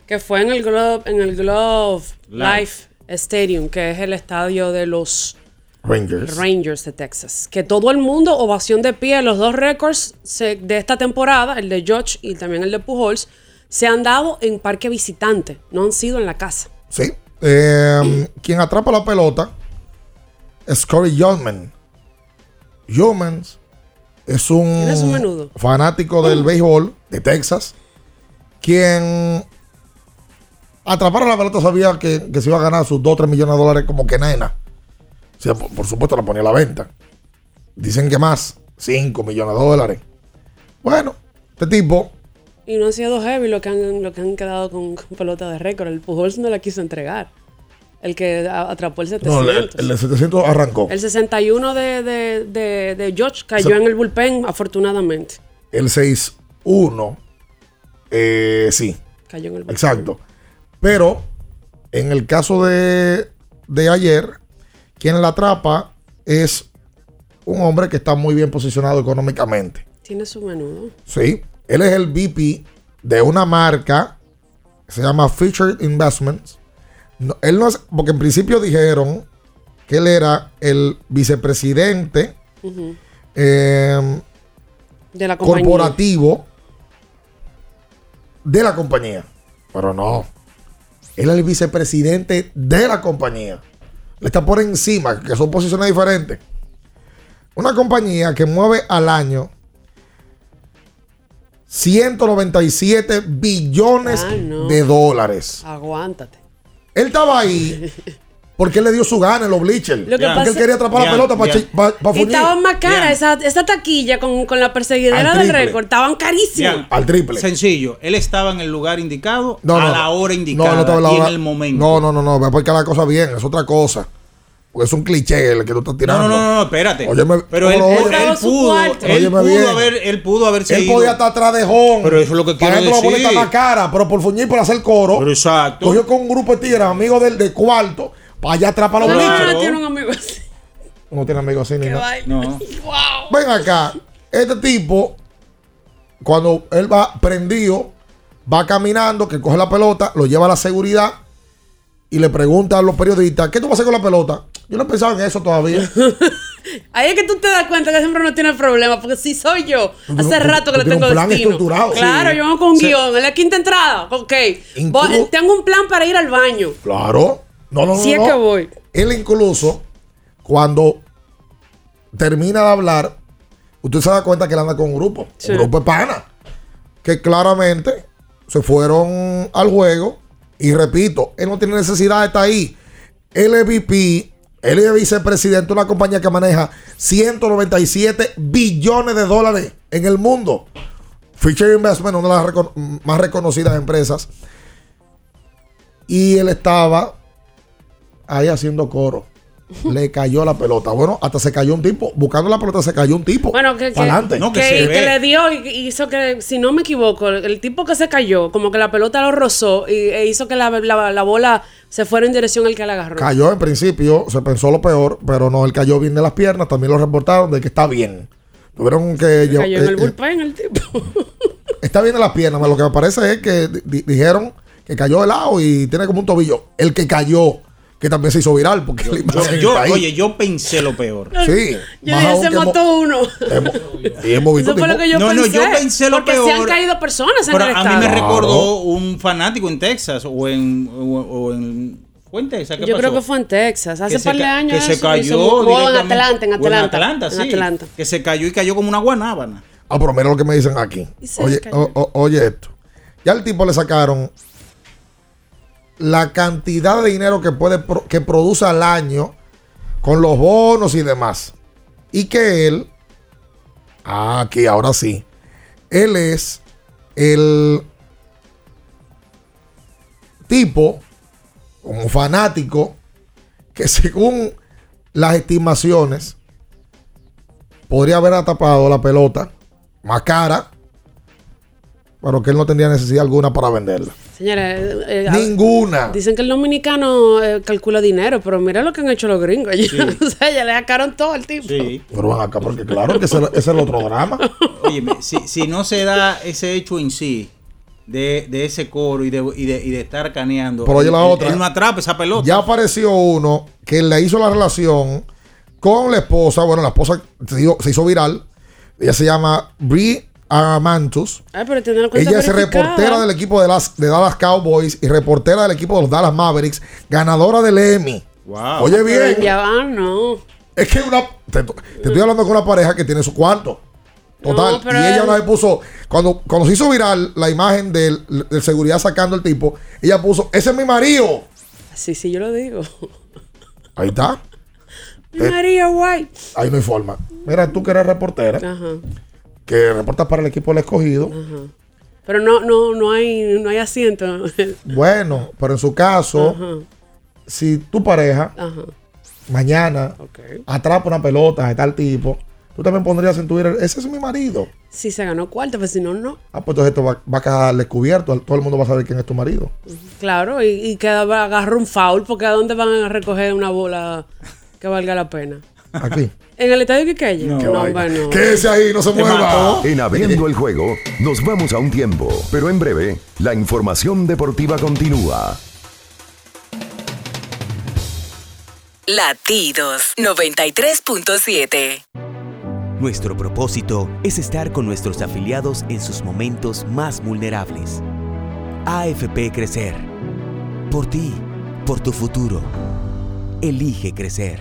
Que fue en el Glove, en el Glove Life. Life Stadium, que es el estadio de los Rangers. Rangers de Texas. Que todo el mundo, ovación de pie, los dos récords de esta temporada, el de George y también el de Pujols, se han dado en parque visitante, no han sido en la casa. Sí. Eh, quien atrapa la pelota es Corey Yeoman. Yeomans es un fanático del béisbol de Texas, quien atrapar la pelota sabía que, que se iba a ganar sus 2 o 3 millones de dólares como que nena. O sea, por, por supuesto la ponía a la venta. Dicen que más, 5 millones de dólares. Bueno, este tipo Y no han sido heavy lo que han, lo que han quedado con, con pelota de récord. El Pujols no la quiso entregar. El que atrapó el no, 700. el, el de 700 arrancó. El 61 de, de, de, de George cayó Se- en el bullpen, afortunadamente. El 6-1, eh, sí, Cayó en el bullpen. exacto. Pero en el caso de, de ayer, quien la atrapa es un hombre que está muy bien posicionado económicamente. Tiene su menudo. Sí, él es el VP de una marca que se llama Featured Investments. No, él no porque en principio dijeron que él era el vicepresidente eh, De la corporativo de la compañía. Pero no. Él es el vicepresidente de la compañía. Le está por encima, que son posiciones diferentes. Una compañía que mueve al año 197 billones Ah, no. de dólares. Aguántate. Él estaba ahí porque él le dio su gana en los bleachers. Lo que Porque pasa- él quería atrapar la pelota para bien. Y estaban más caras. Esa, esa taquilla con, con la perseguidera Al del récord. Estaban carísimas. Al triple. Sencillo, él estaba en el lugar indicado No, a la hora indicada No, no estaba en la y en el momento. No, no, no, no. Porque la cosa bien, es otra cosa. Porque es un cliché el que tú estás No, tirando. no, no, no, espérate. Óyeme, pero él, él su pudo, cuarto. él pudo bien. haber, él pudo haberse Él ido. podía estar atrás de Home. Pero eso es lo que quiero la decir. más cara, pero por fuñir por hacer coro. Pero exacto. Cogió con un grupo de tigres, amigos del de cuarto, para allá atrás para los No, bleachers. no, tiene un amigo así. No tiene amigos así ni nada. No. Wow. Ven acá, este tipo, cuando él va prendido, va caminando, que coge la pelota, lo lleva a la seguridad y le pregunta a los periodistas, ¿qué tú vas a hacer con la pelota? Yo no he pensado en eso todavía. Ahí es que tú te das cuenta que siempre no tiene problema, porque si soy yo, hace tú- rato que tú le tengo un plan destino. estructurado. Claro, Sí. yo vengo con un guion, en la quinta entrada, ok. Tengo un plan para ir al baño. Claro. No, no, no. Si es que voy. Él incluso, cuando termina de hablar, usted se da cuenta que él anda con un grupo. Sí. Un grupo de pana. Que claramente se fueron al juego. Y repito, él no tiene necesidad de estar ahí. Él es él es vicepresidente de una compañía que maneja 197 billones de dólares en el mundo. Fisher Investment, una de las más reconocidas empresas. Y él estaba ahí haciendo coro. Le cayó la pelota. Bueno, hasta se cayó un tipo. Buscando la pelota se cayó un tipo. Bueno, que, que. No, que que- se que ve. le dio y hizo que, si no me equivoco, el, el tipo que se cayó, como que la pelota lo rozó y e hizo que la, la- la bola se fuera en dirección al que la agarró. Cayó en principio, se pensó lo peor, pero no, él cayó bien de las piernas. También lo reportaron de que está bien. Tuvieron que. lle- Cayó en el eh, eh, bullpen el tipo. está bien de las piernas. Lo que me parece es que di- dijeron que cayó de lado y tiene como un tobillo. El que cayó, que también se hizo viral. Porque la Yo, imagen yo- está ahí. oye, yo pensé lo peor. Sí. Yo dije, se que hemos- mató uno. hemos- y hemos visto Eso fue lo que yo No, pensé. no, yo pensé lo porque se han peor. caído personas en Pero el a mí me estado. recordó un fanático en Texas o en, o, o en fue en Texas. ¿qué Yo creo pasó? que fue en Texas. Hace par de años. que se cayó mu- o en Atlanta, en Atlanta. Atlanta, en sí. Atlanta. Que se cayó y cayó como una guanábana. Ah, pero mira lo que me dicen aquí. Oye, o- o- oye esto. Ya al tipo le sacaron la cantidad de dinero que puede que produce al año con los bonos y demás. Y que él, ah, aquí ahora sí, él es el tipo, como fanático, que según las estimaciones, podría haber atrapado la pelota más cara, pero que él no tendría necesidad alguna para venderla. Señores, eh, eh, Ninguna. Dicen que el dominicano eh, calcula dinero, pero mira lo que han hecho los gringos. o sea, ya le sacaron todo al tipo. Sí. Pero van acá, porque claro que ese, ese es el otro drama. Oye, si, si no se da ese hecho en sí de, de ese coro y de, y de, y de estar caneando, Pero oye la otra. él no atrapa esa pelota. Ya apareció uno que le hizo la relación con la esposa. Bueno, la esposa se hizo, se hizo viral. Ella se llama Brie Aramantus. Ay, pero tiene la cuenta Ella es reportera del equipo de, las, de Dallas Cowboys y reportera del equipo de los Dallas Mavericks, ganadora del Emmy. Wow. Oye Pero bien, Ya va, no. es que una, te, te estoy hablando con una pareja que tiene su cuarto. Total. No, pero y ella una vez puso, cuando, cuando se hizo viral la imagen del, del seguridad sacando al tipo, ella puso, ese es mi marido. Sí, sí, yo lo digo. Ahí está. Mi Eh. María White. Ahí no hay forma. Mira, tú que eres reportera, Ajá, que reportas para el equipo del escogido. ajá. Pero no, no, no hay, no hay asiento. Bueno, pero en su caso, Ajá, si tu pareja ajá. mañana Ok. atrapa una pelota de tal tipo, tú también pondrías en Twitter, ese es mi marido. Si se ganó cuarto, pues si no, no. Ah, pues entonces esto va, va a quedar descubierto, todo el mundo va a saber quién es tu marido. Claro, y, y que agarra un foul, porque ¿a dónde van a recoger una bola que valga la pena? Aquí. ¿En el estadio Quiqueya? Qué No, vaina. bueno. Quédese ahí, no se mueva. En Abriendo el Juego nos vamos a un tiempo, pero en breve la información deportiva continúa. Latidos 93.7. Nuestro propósito es estar con nuestros afiliados en sus momentos más vulnerables. AFP Crecer. Por ti, por tu futuro. Elige crecer.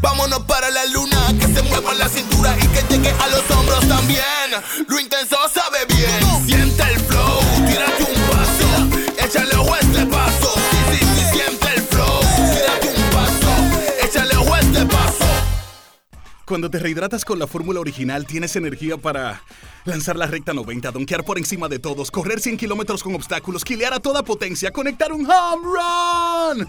Vámonos para la luna. Que se mueva la cintura y que llegue a los hombros también. Lo intenso sabe bien. Siente el flow. Tírate un paso. Échale a este paso. Sí, sí, sí, siente el flow. Tírate un paso. Échale a este paso. Cuando te rehidratas con la fórmula original, tienes energía para lanzar la recta 90, donkear por encima de todos, correr 100 kilómetros con obstáculos, quilear a toda potencia, conectar un home run.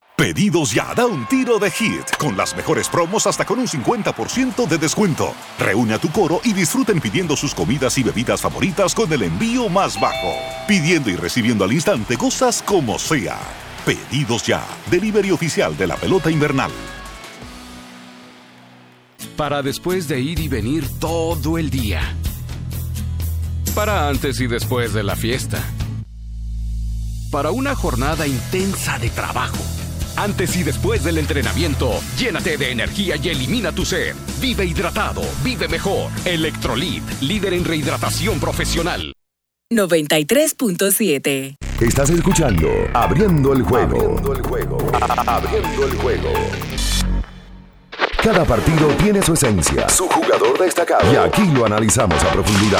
Pedidos ya, da un tiro de hit, con las mejores promos hasta con un 50% de descuento. Reúne a tu coro y disfruten pidiendo sus comidas y bebidas favoritas con el envío más bajo. Pidiendo y recibiendo al instante cosas como sea. Pedidos ya, delivery oficial de la pelota invernal. Para después de ir y venir todo el día. Para antes y después de la fiesta. Para una jornada intensa de trabajo. Antes y después del entrenamiento, llénate de energía y elimina tu sed. Vive hidratado, vive mejor. Electrolit, líder en rehidratación profesional. 93.7. Estás escuchando Abriendo el juego. Abriendo el juego. Abriendo el juego. Cada partido tiene su esencia, su jugador destacado. Y aquí lo analizamos a profundidad.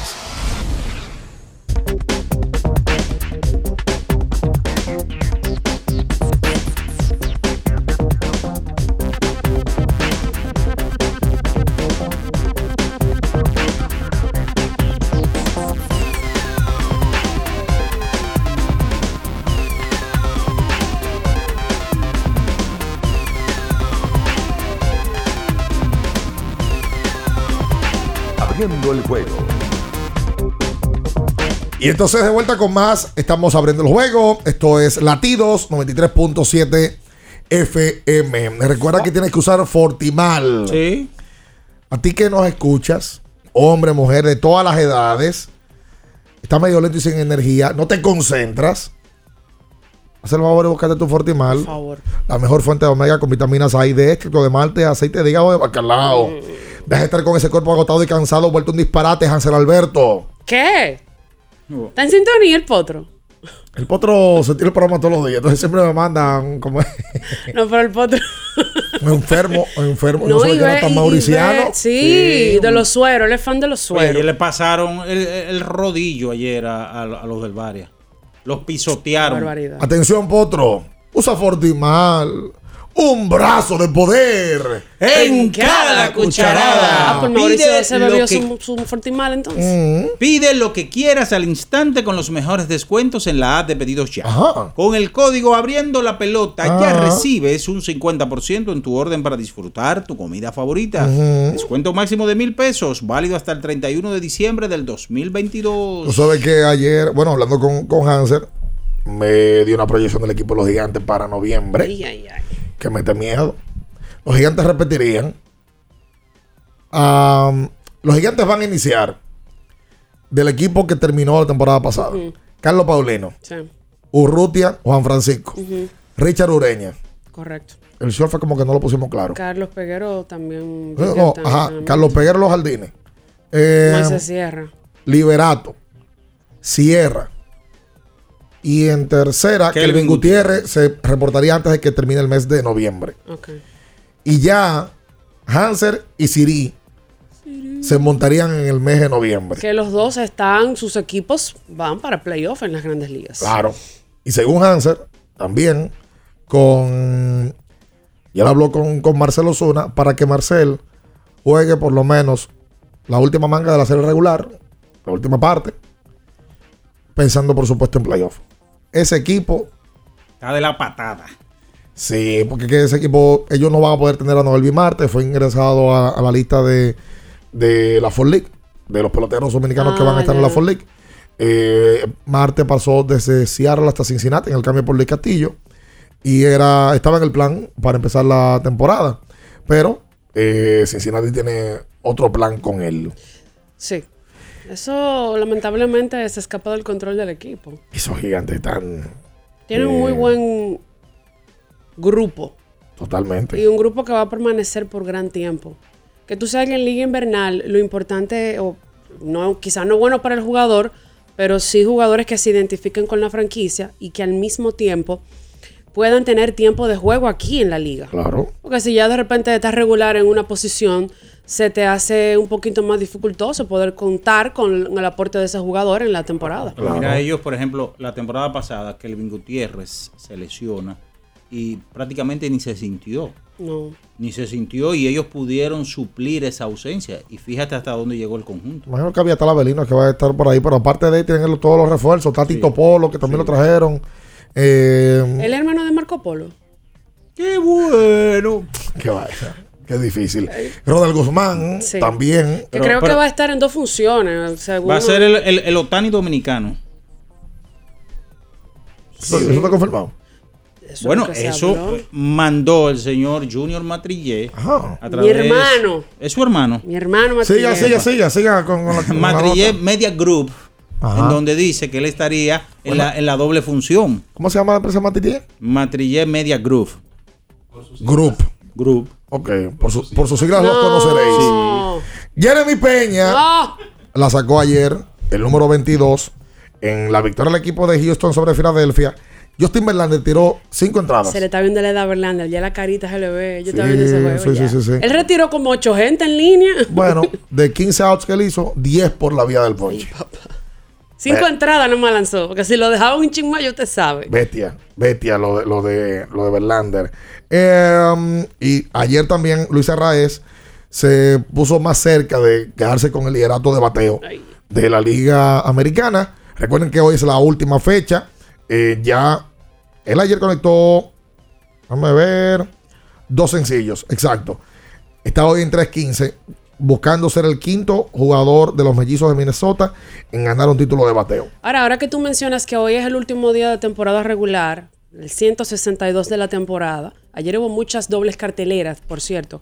Y entonces de vuelta con más, estamos abriendo el juego. Esto es Latidos 93.7 FM. Recuerda que tienes que usar Fortimal. Sí. A ti que nos escuchas, hombre, mujer, de todas las edades, está medio lento y sin energía, no te concentras. Haz el favor de buscarte tu Fortimal. Por favor. La mejor fuente de omega con vitaminas A y D, extracto de malte, aceite de hígado de bacalao. Deja de estar con ese cuerpo agotado y cansado, vuelto un disparate, Hansel Alberto. ¿Qué? ¿Está en sintonía el potro? El potro se tira el programa todos los días, entonces siempre me mandan como No, pero el potro. enfermo, enfermo. No, sé y que era ve- tan y mauriciano. ve- sí, de los sueros. Él es fan de los Oye, sueros. ayer le pasaron el, el rodillo ayer a, a- a los del Varia. Los pisotearon. Barbaridad. Atención, potro. Usa Fortimal. Un brazo de poder. En cada cucharada. Ah, pues Mauricio Pide se lo bebió que- su, su Fortimal entonces. Mm. Pide lo que quieras al instante con los mejores descuentos en la app de pedidos ya. Ajá. Con el código abriendo la pelota ya recibes un 50% en tu orden para disfrutar tu comida favorita. Descuento máximo de mil pesos, válido hasta el 31 de diciembre del Tú 2022. sabes que ayer, bueno, hablando con, con Hanser, me dio una proyección del equipo de los gigantes para noviembre. Ay, ay, ay. Que mete miedo. Los gigantes repetirían. Los gigantes van a iniciar del equipo que terminó la temporada pasada. Carlos Paulino, Sí. Urrutia, Juan Francisco. Richard Ureña. Correcto. El short fue como que no lo pusimos claro. Carlos Peguero también. No, ajá. Carlos Peguero Los Jardines. Eh, Moisés Sierra. Liberato, Sierra. Y en tercera, Kelvin Kelvin Gutiérrez se reportaría antes de que termine el mes de noviembre. Y ya Hanser y Siri se montarían en el mes de noviembre. Que los dos están, sus equipos van para playoff en las grandes ligas. Claro. Y según Hanser, también con. Y él habló con, con Marcelo Zuna para que Marcel juegue por lo menos la última manga de la serie regular, la última parte, pensando por supuesto en playoff. Ese equipo, Está de la patada. sí, porque que ese equipo, ellos no van a poder tener a Noel Marte, fue ingresado a, a la lista de, de la Ford League, de los peloteros dominicanos que van a Ah, estar en la Ford League. Eh, Marte pasó desde Seattle hasta Cincinnati en el cambio por Luis Castillo y era estaba en el plan para empezar la temporada, pero eh, Cincinnati tiene otro plan con él. Sí. Eso lamentablemente se escapa del control del equipo. Esos gigantes están Tienen un Eh. muy buen grupo. totalmente. Y un grupo que va a permanecer por gran tiempo. Que tú sabes que en Liga Invernal lo importante, o no, quizás no bueno para el jugador, pero sí jugadores que se identifiquen con la franquicia y que al mismo tiempo puedan tener tiempo de juego aquí en la liga. Claro. Porque si ya de repente estás regular en una posición, se te hace un poquito más dificultoso poder contar con el aporte de ese jugador en la temporada. Mira, ellos, por ejemplo, la temporada pasada, Kelvin Gutiérrez se lesiona y prácticamente ni se sintió. No. Ni se sintió y ellos pudieron suplir esa ausencia. Y fíjate hasta dónde llegó el conjunto. Imagino que había Talavellino que va a estar por ahí, pero aparte de ahí tienen todos los refuerzos, está Tito Polo que también lo trajeron. Eh, El hermano de Marco Polo. ¡Qué bueno! Qué vaina. Qué difícil. Ronald Guzmán Sí. también. Que creo que va a estar en dos funciones. según- Va a ser el, el, el Otani dominicano. ¿Eso eso está confirmado? Eso bueno, eso habló. mandó el señor Junior Matrillé. a Mi través- hermano. Es su hermano. Mi hermano Siga, Matías. siga, siga, siga con, con la, con la Matrillé nota. Media Group. Ajá. En donde dice que él estaría en, Bueno. la, en la doble función. ¿Cómo se llama la empresa Matillé? Matrillé Media Group. Group. Group. Ok, por, su- por sus siglas los No. conoceréis. Jeremy Peña No. la sacó ayer, el número 22, en la victoria del equipo de Houston sobre Filadelfia. Justin Verlander tiró cinco entradas. Se le está viendo la edad a Verlander. Ya la carita se le ve. Yo Sí, estaba viendo ese juego. sí, ya. sí, sí, sí. Él retiró como ocho gente en línea. Bueno, de 15 outs que él hizo, 10 por la vía del ponche. Cinco entradas no me lanzó. Porque si lo dejaba un ching más, usted sabe. Bestia, bestia lo de, lo de, lo de Verlander. Eh, y ayer también Luis Arraez se puso más cerca de quedarse con el liderato de bateo de la Liga Americana. Recuerden que hoy es la última fecha. Eh, ya él ayer conectó, déjame ver, dos sencillos, exacto. Está hoy en 3.15, buscando ser el quinto jugador de los mellizos de Minnesota en ganar un título de bateo. Ahora, ahora que tú mencionas que hoy es el último día de temporada regular, el 162 de la temporada. Ayer hubo muchas dobles carteleras, por cierto.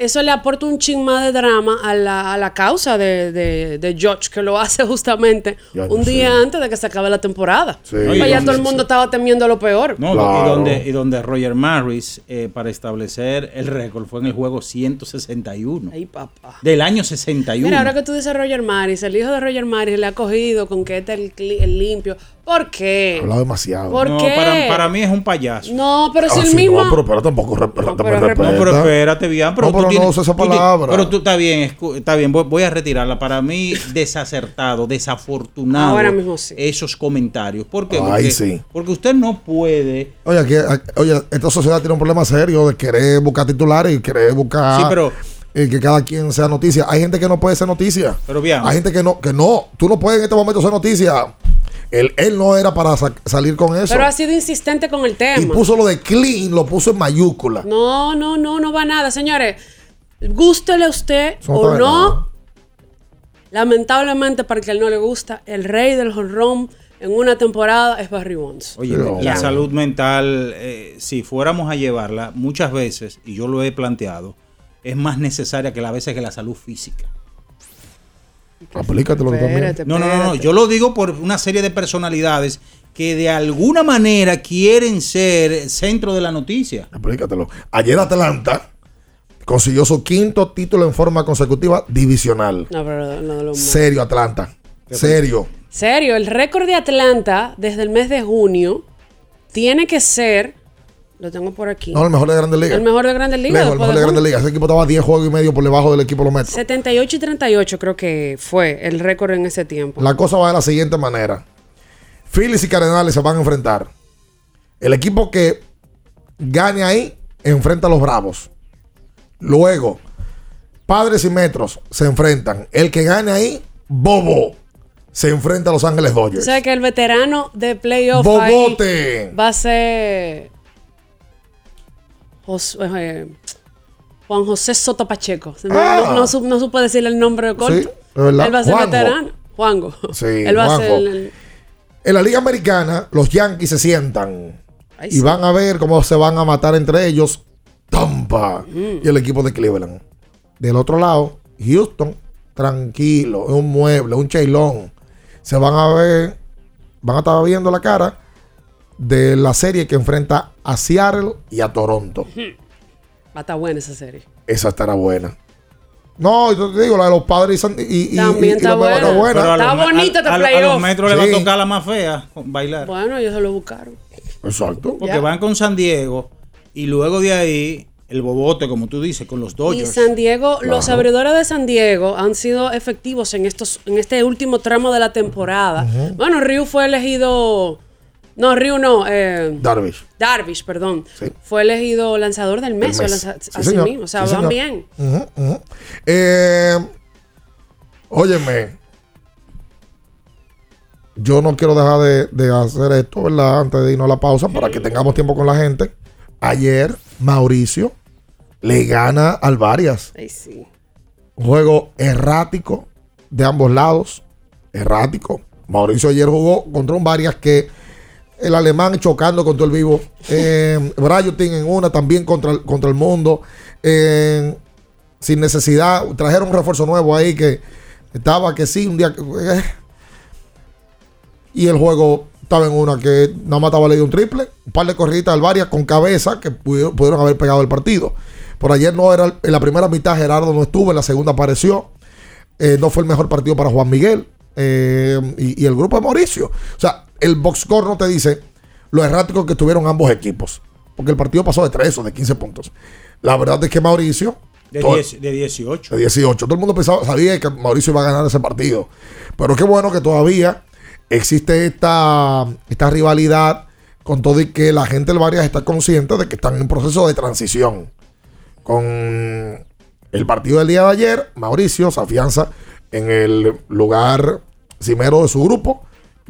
Eso le aporta un ching más de drama a la, a la causa de, de, de George, que lo hace justamente Ya, un día antes de que se acabe la temporada. Sí. No, y ya todo el mundo estaba temiendo lo peor. No, y, donde, y donde Roger Maris, eh, para establecer el récord, fue en el juego 161. Ay, papá. Del año 61. Mira, ahora que tú dices Roger Maris, el hijo de Roger Maris le ha cogido con que este es el, cli- el limpio. ¿Por qué? Hablado demasiado. ¿Por no, qué? Para, para mí es un payaso. No, pero si Ah, el sí, mismo. No, pero, pero tampoco re- No, respeta. pero espérate bien. Pero no, pero tú no usa esa tú palabra. Pero tú está bien, está bien. Voy, voy a retirarla. Para mí, desacertado, desafortunado. Ahora mismo sí. Esos comentarios. ¿Por qué? Ay, porque, sí. porque usted no puede. Oye, aquí- aquí- oye, esta sociedad tiene un problema serio de querer buscar titulares y querer buscar Sí, pero- eh, que cada quien sea noticia. Hay gente que no puede ser noticia. Pero bien. Hay gente que no, que no. Tú no puedes en este momento ser noticia. Él, él no era para sa- salir con eso. Pero ha sido insistente con el y tema. puso lo de clean, lo puso en mayúscula. No, no, no, no va nada, señores. Gústele a usted o no. Lamentablemente, para el que él no le gusta, el rey del jonrón en una temporada es Barry Bonds. Oye, la salud mental, eh, si fuéramos a llevarla, muchas veces, y yo lo he planteado, es más necesaria que las veces que la salud física. Aplícatelo también. No, no, no, no. Yo lo digo por una serie de personalidades que de alguna manera quieren ser centro de la noticia. Explícatelo. Ayer Atlanta consiguió su quinto título en forma consecutiva divisional. No, pero no, lo- Serio, Atlanta. Serio. Serio, el récord de Atlanta desde el mes de junio tiene que ser Lo tengo por aquí. No, el mejor de Grandes Ligas. El mejor de Grandes Ligas. Lejos, el mejor de de Grandes Ligas. Ese equipo estaba 10 juegos y medio por debajo del equipo de los Metros. 78 y 38 creo que fue el récord en ese tiempo. La cosa va de la siguiente manera. Phillies y Cardenales se van a enfrentar. El equipo que gane ahí enfrenta a los Bravos. Luego, Padres y Metros se enfrentan. El que gane ahí, Bobo, se enfrenta a Los Ángeles Dodgers. sabes que el veterano de playoff Bobote. va a ser Jos- eh, Juan José Soto Pacheco. Ah. No, no, su- no supe decirle el nombre de corto. Sí. Él va a ser Juanjo. veterano. Juanjo. Sí, Él va a ser Juanjo. el- el- En la Liga Americana, los Yankees se sientan Ay, y van a ver cómo se van a matar entre ellos Tampa Mm. y el equipo de Cleveland. Del otro lado, Houston, tranquilo, es un mueble, un chailón. Se van a ver, van a estar viendo la cara de la serie que enfrenta a Seattle y a Toronto. Va a estar buena esa serie. Esa estará buena. No, yo te digo, la de los padres y, San- y, y- También y- y está buena. está buena. Pero a Está bonito este a- a- playoff. los metros le va Sí. a tocar la más fea, bailar. Bueno, ellos se lo buscaron. Exacto. Porque Ya. van con San Diego y luego de ahí el bobote, como tú dices, con los Y Dodgers. San Diego, los abridores de San Diego han sido efectivos en estos, en este último tramo de la temporada. Bueno, Ryu fue elegido. No, Ryu no. Eh, Darvish. Darvish, perdón. Sí. Fue elegido lanzador del mes. Mes. lanza- Sí, así mismo. O sea, Sí, van señor. bien. Eh, óyeme, yo no quiero dejar de, de hacer esto, ¿verdad? Antes de irnos a la pausa, para que tengamos tiempo con la gente. Ayer, Mauricio le gana al Varias. Ay, sí. Un juego errático de ambos lados. Errático. Mauricio ayer jugó contra un Varias que el alemán chocando contra el vivo. Eh, Brayotin en una también contra contra el mundo. Eh, sin necesidad. Trajeron un refuerzo nuevo ahí que estaba que sí, un día. eh. y el juego estaba en una que nada más estaba leído un triple. Un par de corriditas al Varias con cabeza que pudieron, haber pegado el partido. Por ayer no era. En la primera mitad Gerardo no estuvo, en la segunda apareció. Eh, no fue el mejor partido para Juan Miguel eh, y, y el grupo de Mauricio. O sea, el box score no te dice lo errático que tuvieron ambos equipos. Porque el partido pasó de 3 o de 15 puntos. La verdad es que Mauricio. De, todo- 10 de 18. de 18. Todo el mundo pensaba, sabía que Mauricio iba a ganar ese partido. Pero qué bueno que todavía existe esta, esta rivalidad con todo y que la gente del Varias está consciente de que están en un proceso de transición. Con el partido del día de ayer, Mauricio se afianza en el lugar cimero de su grupo.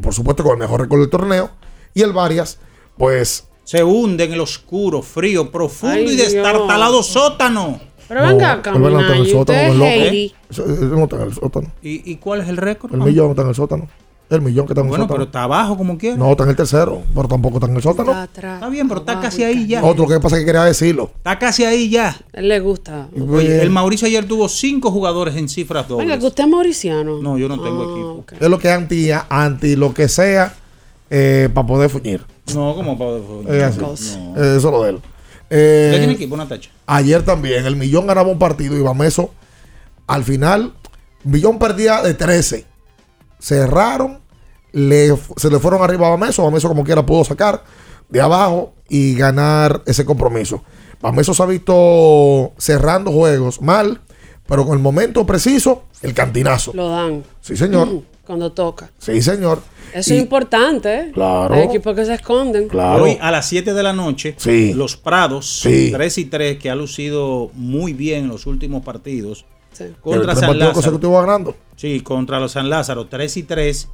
Por supuesto, con el mejor récord del torneo. Y el Varias, pues Se hunde en el oscuro, frío, profundo Ay, y Dios. destartalado sótano. Pero venga el no está en el sótano, es loco. eso no está en el sótano. ¿Y, y cuál es el récord? El millón está en el sótano. El millón que está en el Bueno, sótano. pero está abajo como quiera. No, está en el tercero, pero tampoco está en el sótano. Está bien, pero está casi ahí ya. Otro que pasa que quería decirlo. Está casi ahí ya. Él le gusta. Oye, el Mauricio ayer tuvo cinco jugadores en cifras dobles. Venga, que usted es mauriciano. No, yo no tengo Ah, equipo. Es lo que es anti, anti lo que sea eh, para poder fuñir. No, como para. Es así. No. Eh, eso es lo de él. Eh, ¿Usted tiene equipo, Natacha? Ayer también, el Millón ganaba un partido y Bameso, al final, Millón perdía de 13. Cerraron, le, se le fueron arriba a Bameso, Bameso como quiera pudo sacar de abajo y ganar ese compromiso. Bameso se ha visto cerrando juegos mal, pero con el momento preciso, el cantinazo. Lo dan. Sí, señor. Mm, Cuando toca. Sí, señor. Eso Y- es importante, ¿eh? Claro. Hay equipos que se esconden. Claro. Hoy a las 7 de la noche, Sí. los Prados, Sí. 3 y 3, que ha lucido muy bien en los últimos partidos. Contra San Lázaro. consecutivo ganando. Sí, contra los San Lázaro, 3 y 3.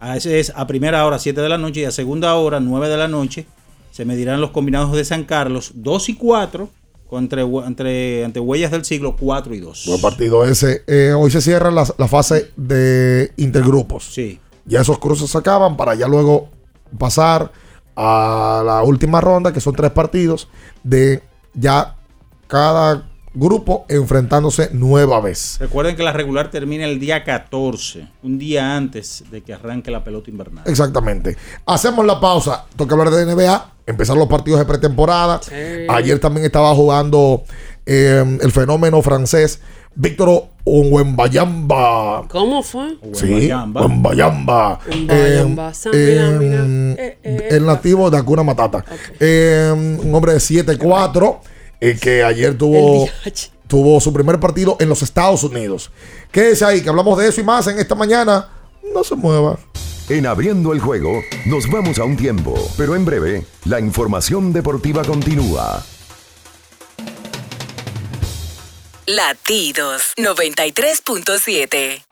A ese es a primera hora, 7 de la noche, y a segunda hora, 9 de la noche, se medirán los combinados de San Carlos, 2 y 4, entre, entre, ante Huellas del Siglo, 4 y 2. Buen partido ese. Eh, hoy se cierra la, la fase de intergrupos. Sí. Ya esos cruces se acaban para ya luego pasar a la última ronda, que son tres partidos, de ya cada grupo enfrentándose nueva vez. Recuerden que la regular termina el día 14, un día antes de que arranque la pelota invernal. Exactamente. Hacemos la pausa. Toca hablar de NBA. Empezar los partidos de pretemporada. Ayer también estaba jugando eh, el fenómeno francés Víctor Onwembayamba. ¿Cómo fue? Sí. Eh, San, mira, mira. eh, Eh, eh, el nativo de Hakuna Matata. Eh, un hombre de 7'4 eh, que ayer tuvo, tuvo su primer partido en los Estados Unidos. Quédese ahí, que hablamos de eso y más en esta mañana. No se mueva. En abriendo el juego, nos vamos a un tiempo, pero en breve, la información deportiva continúa. Latidos 93.7.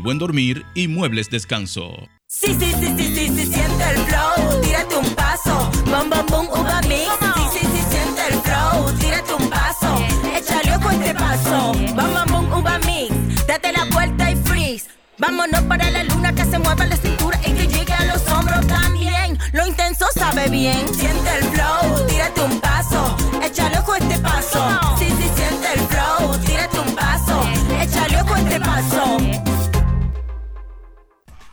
buen dormir y muebles descanso. Sí, sí, sí, sí, sí, sí, siente el flow, tírate un paso, bom, bom, bom, uva mix. Sí, sí, sí, siente el flow, tírate un paso, échale ojo este paso, bom, bom, bom, uva mix. Date la vuelta y freeze, vámonos para la luna que se mueva la cintura y que llegue a los hombros también. Lo intenso sabe bien, siente el flow, tírate un paso, échale ojo este paso. Sí, sí, siente el flow, tírate un paso, échale ojo este paso.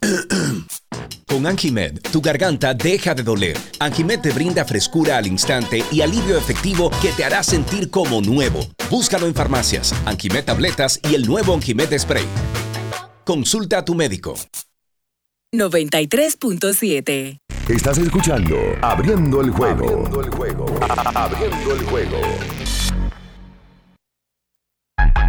Con Anjimed, tu garganta deja de doler. Anjimed te brinda frescura al instante y alivio efectivo que te hará sentir como nuevo. Búscalo en farmacias, Anjimed tabletas y el nuevo Anjimed Spray. Consulta a tu médico. 93.7. Estás escuchando Abriendo el juego. Abriendo el juego. Abriendo el juego.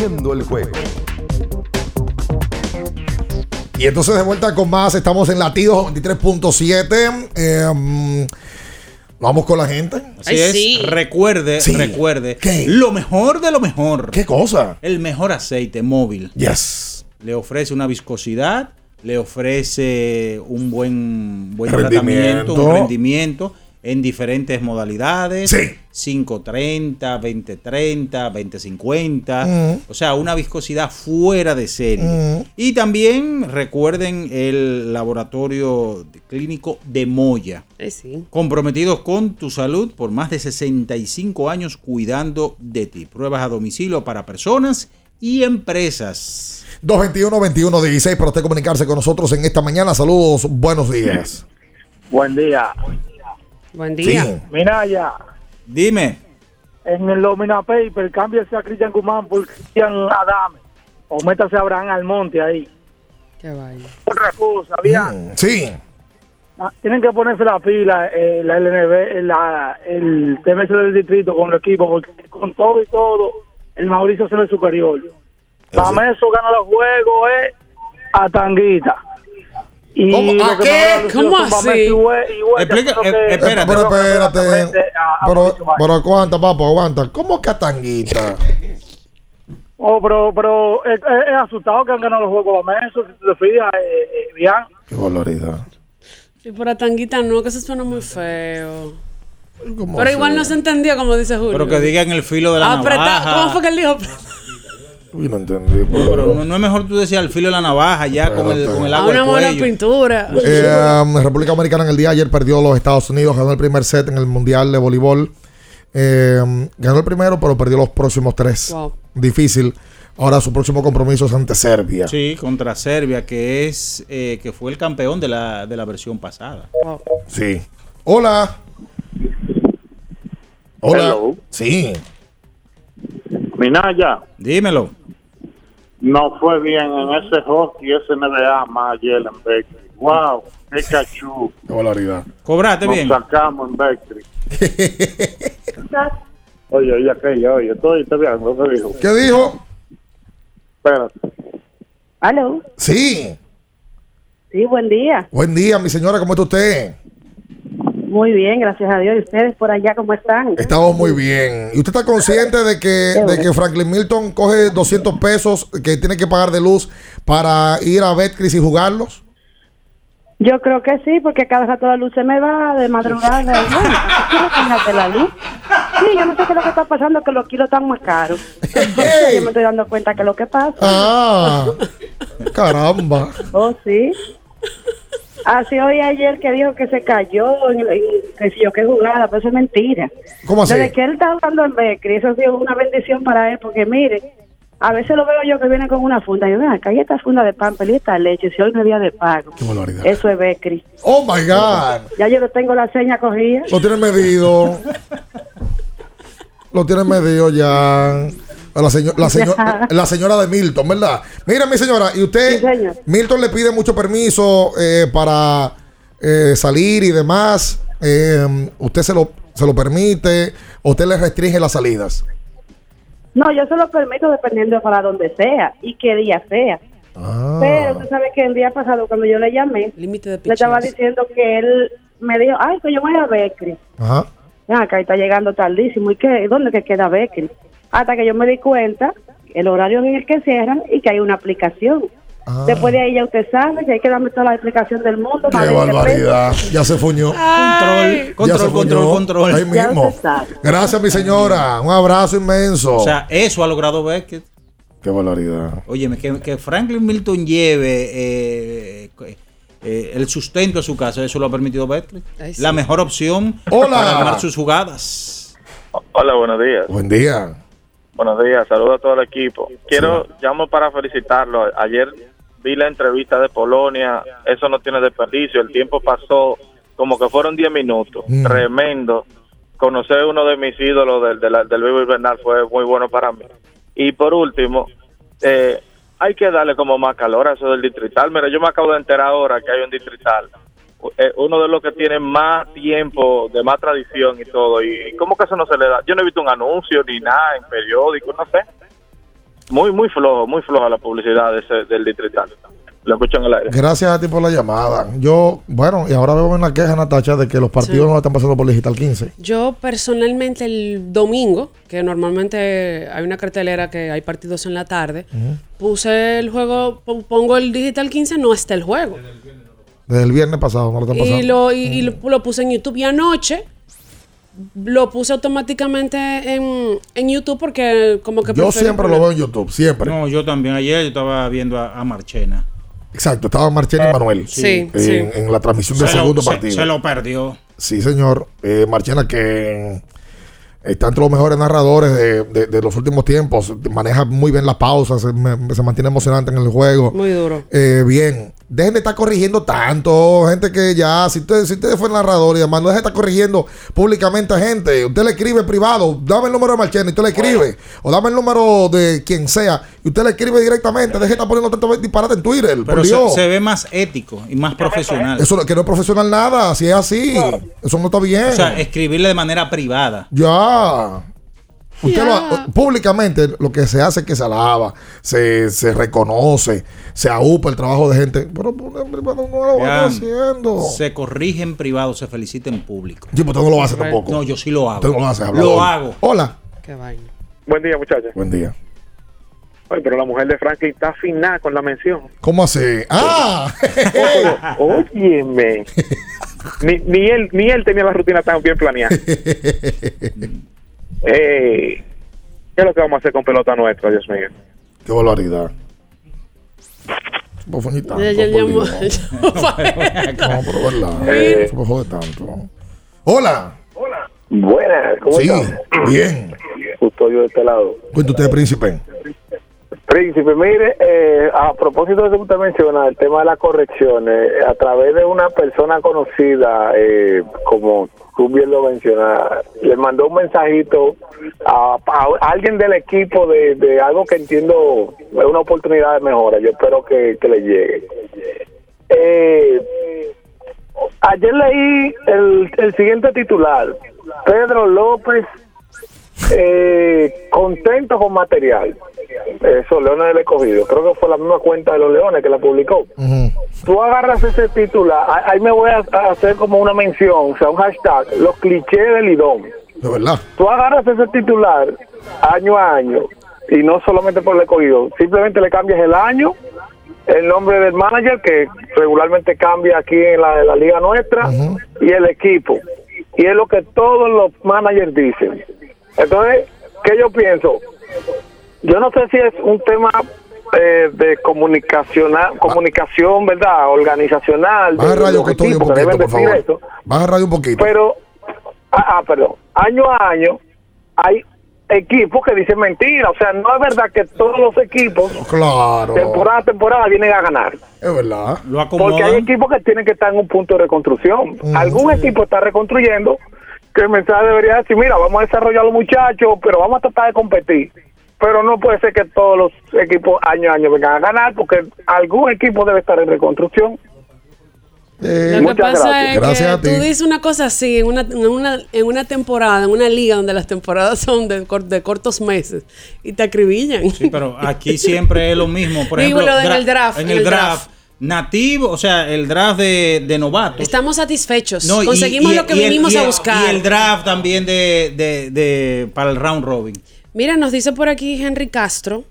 Abriendo el juego. Y entonces de vuelta con más, estamos en latidos 23.7. Eh, vamos con la gente. Así es. Recuerde, Sí. recuerde. Lo mejor de lo mejor. ¿Qué cosa? El mejor aceite móvil. Yes. Le ofrece una viscosidad le ofrece un buen, buen Rendimiento. tratamiento, un rendimiento en diferentes modalidades. Sí. 530, 2030, 2050. Mm. O sea, una viscosidad fuera de serie. Y también recuerden el laboratorio clínico de Moya. Eh, sí. Comprometidos con tu salud por más de 65 años cuidando de ti. Pruebas a domicilio para personas y empresas. 221-21-16 para usted comunicarse con nosotros en esta mañana. Saludos, buenos días. Buen día. Buen día. Mira ya, Dime. en el Domina Paper, cámbiase a Cristian Guzmán por Cristian Adame. O métase a Abraham Almonte ahí. Qué vaya. Otra cosa, bien. Sí. Ah, Tienen que ponerse la pila, eh, la LNB, eh, la, el TMS del distrito con el equipo, porque con todo y todo, el Mauricio se ve superior. Para eso gana los juegos, eh, a Tanguita. Y ¿Cómo? lo ¿A que qué? ¿Cómo así? Explica- eh, espérate. Pero espérate. a- a Pero, pero aguanta, papá, aguanta. ¿Cómo que a tanguita? Oh, pero, pero es, es- es asustado que han ganado los juegos Bameso, si tú te fijas, eh, eh, bien. Qué barbaridad. Y por Tanguita no, que eso suena muy feo. ¿Cómo Pero igual no se entendía, como dice Julio. Pero que digan el filo de la Apretado. navaja. ¿Cómo fue que él dijo? Uy, no entendí. Pero no, no es mejor tú decías el filo de la navaja ya con el, con el agua una buena pintura. Eh, um, República Dominicana en el día de ayer perdió los Estados Unidos, ganó el primer set en el Mundial de Voleibol. Eh, ganó el primero, pero perdió los próximos tres. Wow. Difícil. Ahora su próximo compromiso es ante Serbia. Sí, contra Serbia, que es eh, que fue el campeón de la, de la versión pasada. Sí. Hola. Hola. Hello. Sí. Minaya, Dímelo. no fue bien en ese hockey, ese NBA más ayer en Beckley. Wow, qué cachú. Qué valoridad. Cobraste Nos bien. sacamos en Beckley. oye, oye, aquello, oye, estoy, estoy bien, que dijo. ¿Qué dijo? Espérate. ¿Aló? Sí. Sí, buen día. Buen día, mi señora. ¿Cómo está usted? Muy bien, gracias a Dios. ¿Y ustedes por allá cómo están? Estamos muy bien. ¿Y usted está consciente de que, de que Franklin Milton coge 200 pesos que tiene que pagar de luz para ir a Betcris y jugarlos? Yo creo que sí, porque cada rato la luz se me va de madrugada. Y Bueno, la luz. Sí, yo no sé qué es lo que está pasando, que los kilos están más caros. Yo me estoy dando cuenta que es lo que pasa. Ah, caramba. Oh, sí. Así hoy ayer que dijo que se cayó, en, en- que si yo qué jugada, pero eso es mentira. ¿Cómo así? Desde que él está jugando en Becri, eso ha sido una bendición para él, porque mire, a veces lo veo yo que viene con una funda. Y yo, ven acá, y esta funda de pan, y esta leche, si hoy no es día de pago. Qué barbaridad. Eso es Becri. Oh my God. Ya yo lo tengo la seña cogida. Lo tiene medido. Lo tiene medido ya. A La, seño- la, seño- la señora de Milton, ¿verdad? Mira, mi señora, y usted, Milton le pide mucho permiso eh, para eh, salir y demás. Eh, ¿Usted se lo, se lo permite? ¿O ¿Usted le restringe las salidas? No, yo se lo permito dependiendo para donde sea y qué día sea. Ah. Pero tú sabes que el día pasado cuando yo le llamé, le estaba diciendo que él me dijo, ay, que yo voy a Becri. Ajá. Ah, acá está llegando tardísimo. ¿Y qué? ¿Dónde que queda Becri? Hasta que yo me di cuenta el horario en el que cierran y que hay una aplicación. Después de ahí ya usted sabe que hay que darme toda la explicación del mundo. ¡Qué para ver qué barbaridad! Ya se fuñó. Ay. Control, control, fuñó. control. Ahí mismo. Gracias, mi señora. Un abrazo inmenso. O sea, eso ha logrado Beckett. Qué barbaridad. Óyeme, que, que Franklin Milton lleve eh, eh, el sustento a su casa, eso lo ha permitido Beckett. Sí. La mejor opción Hola. para ganar sus jugadas. Hola, buenos días. Buen día. Buenos días, saludos a todo el equipo. Quiero, llamo para felicitarlo. Ayer vi la entrevista de Polonia, eso no tiene desperdicio, el tiempo pasó como que fueron 10 minutos, Mm. tremendo. Conocer uno de mis ídolos del, del, del Vivo Invernal fue muy bueno para mí. Y por último, eh, hay que darle como más calor a eso del distrital. Mira, yo me acabo de enterar ahora que hay un distrital, uno de los que tiene más tiempo, de más tradición y todo. Y, cómo que eso no se le da. Yo no he visto un anuncio ni nada en periódico, no sé. Muy, muy flojo, muy floja la publicidad de ese- del distrital. Lo escucho en el aire. Gracias a ti por la llamada. Yo, bueno, y ahora veo una queja, Natacha, de que los partidos Sí. no están pasando por Digital 15. Yo personalmente el domingo, que normalmente hay una cartelera que hay partidos en la tarde, puse el juego, po- pongo el Digital 15, no está el juego. Desde el viernes pasado no lo están pasando. Y lo, y, y lo, lo puse en YouTube. Y anoche lo puse automáticamente en, en YouTube porque como que... Yo siempre lo veo en YouTube, siempre. No, yo también. Ayer yo estaba viendo a, a Marchena. Exacto, estaba Marchena y Manuel. Sí, en, sí. en la transmisión del lo- segundo se- partido. se lo perdió. Sí, señor. Eh, Marchena, que está entre los mejores narradores de, de- de los últimos tiempos. Maneja muy bien las pausas, se, me- se mantiene emocionante en el juego. Muy duro. Eh, bien. Dejen de estar corrigiendo tanto, gente que ya, si usted, si usted fue narrador y demás, no deje de estar corrigiendo públicamente a gente. Usted le escribe privado, dame el número de Marchena y usted le escribe. O dame el número de quien sea y usted le escribe directamente. Deje de estar poniendo tanto disparate en Twitter. Pero por se, Dios. se ve más ético y más profesional. Eso que no es profesional nada, si es así. Eso no está bien. O sea, escribirle de manera privada. Ya. Usted lo- públicamente lo que se hace es que se alaba, se, se reconoce, se aupa el trabajo de gente. Pero en privado no lo van haciendo. Se corrige en privado, se felicita en público. Sí, pero usted no lo hace tampoco. No, yo sí lo hago. Usted no lo hace, hablador. Lo hago. Hola. Qué vaina. Buen día, muchachos. Buen día. Ay, pero la mujer de Franklin está afinada con la mención. ¿Cómo así? ¡Ah! Óyeme. ni, ni, él, ni él tenía la rutina tan bien planeada. Eh, ¿Qué es lo que vamos a hacer con pelota nuestra, Dios mío? Qué barbaridad. Supo fue tanto, Ya- ya No, pero verdad. Eh. Joder tanto. Hola. Buenas, ¿cómo Sí, estás? bien. Custodio de este lado. Cuenta usted, príncipe. Príncipe, mire, eh, a propósito de lo que usted menciona, el tema de las correcciones, a través de una persona conocida, eh, como tú bien lo mencionas, le mandó un mensajito a, alguien del equipo de, de algo que entiendo es una oportunidad de mejora. Yo espero que, que le llegue. Eh, ayer leí el, el siguiente titular. Pedro López eh, contento con material. Eso, Leones del Escogido. Creo que fue la misma cuenta de los Leones que la publicó. Tú agarras ese titular, ahí- me voy a, hacer como una mención, o sea, un hashtag, los clichés del Lidón. De verdad. Tú agarras ese titular año a año, y no solamente por el escogido, simplemente le cambias el año, el nombre del manager, que regularmente cambia aquí en la, en la liga nuestra, y el equipo. Y es lo que todos los managers dicen. Entonces, ¿qué yo pienso? Yo no sé si es un tema eh, de comunicacional, comunicación, ¿verdad? Organizacional. Baja el radio que estoy un poquito, por favor. eso. Baja el radio un poquito. Pero, ah, ah, perdón, año a año hay equipos que dicen mentira. O sea, no es verdad que todos los equipos, Claro. temporada a temporada, vienen a ganar. Es verdad. Lo Porque hay equipos que tienen que estar en un punto de reconstrucción. Algún equipo está reconstruyendo que el mensaje debería decir, mira, vamos a desarrollar a los muchachos, pero vamos a tratar de competir. Pero no puede ser que todos los equipos año a año vengan a ganar, porque algún equipo debe estar en reconstrucción. Lo que Muchas pasa gracias. es Gracias a que ti. tú dices una cosa así en una, en, una, en una temporada, en una liga donde las temporadas son de, cor- de cortos meses y te acribillan. Sí, pero aquí siempre es lo mismo. Por Digo, ejemplo, lo en el draft, En en el el draft, draft. Nativo, o sea, el draft de, de novatos. Estamos satisfechos. No, Conseguimos y- lo que y vinimos a buscar. Y el draft también de, de, de- para el round robin. Mira, nos dice por aquí Henry Castro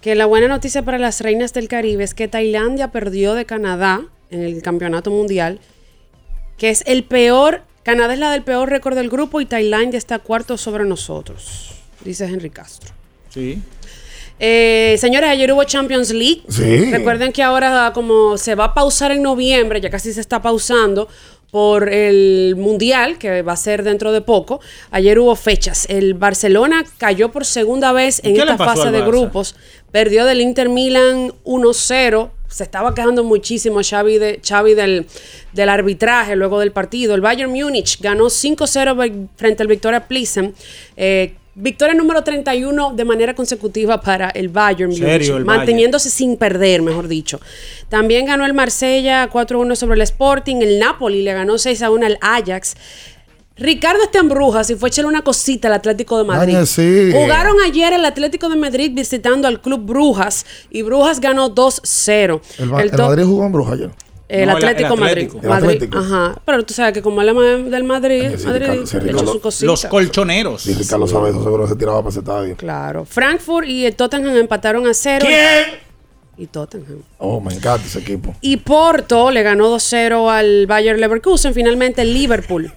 que la buena noticia para las reinas del Caribe es que Tailandia perdió de Canadá en el campeonato mundial, que es el peor, Canadá es la del peor récord del grupo y Tailandia está cuarto sobre nosotros, dice Henry Castro. Sí. Eh, señores, ayer hubo Champions League. Sí. Recuerden que ahora como se va a pausar en noviembre, ya casi se está pausando por el Mundial, que va a ser dentro de poco. Ayer hubo fechas. El Barcelona cayó por segunda vez en ¿Qué le esta fase de grupos. Perdió del Inter Milan 1-0. Se estaba quejando muchísimo Xavi, de, Xavi del, del arbitraje luego del partido. El Bayern Múnich ganó 5-0 ve- frente al Victoria Plissen. Eh, victoria número 31 de manera consecutiva para el Bayern Múnich. Serio, el manteniéndose sin perder, mejor dicho. También ganó el Marsella 4-1 sobre el Sporting. El Napoli le ganó 6-1 al Ajax. Ricardo está en Brujas y fue a echarle una cosita al Atlético de Madrid. Sí. Jugaron ayer el Atlético de Madrid visitando al Club Brujas y Brujas ganó 2-0. El, El el Madrid jugó en Bruja ayer. El No, Atlético el Madrid. Atlético. Madrid, Atlético. Ajá. Pero tú sabes que como él es del Madrid, sí, Madrid Ricardo, sí, le echó Ricardo. su cosita. Los colchoneros. Sí, Ricardo sabe eso, seguro se tiraba para ese estadio. Claro. Frankfurt y el Tottenham empataron a cero. ¿Quién? Y Tottenham. Oh, me encanta ese equipo. Y Porto le ganó 2-0 al Bayer Leverkusen. Finalmente el Liverpool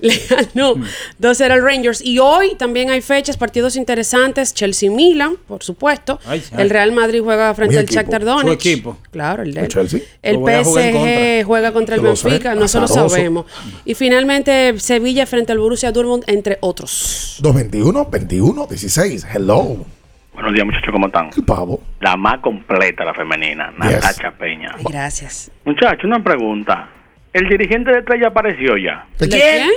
le ganó 2-0 al Rangers. Y hoy también hay fechas, partidos interesantes. Chelsea-Milan, por supuesto. Ay, ay. El Real Madrid juega frente al. Shakhtar Su Donetsk. equipo. Claro, el de ¿El él. Chelsea? El Lo PSG juega contra el lo. Benfica, nosotros Azaroso. sabemos. Y finalmente Sevilla frente al Borussia Dortmund, entre otros. 221, 21, 16. Hello. Buenos días, muchachos, ¿cómo están? El pavo. La más completa, la femenina, Natacha Peña. Ay, gracias. Muchachos, una pregunta. ¿El dirigente de Estrella apareció ya? ¿De ¿De quién? quién?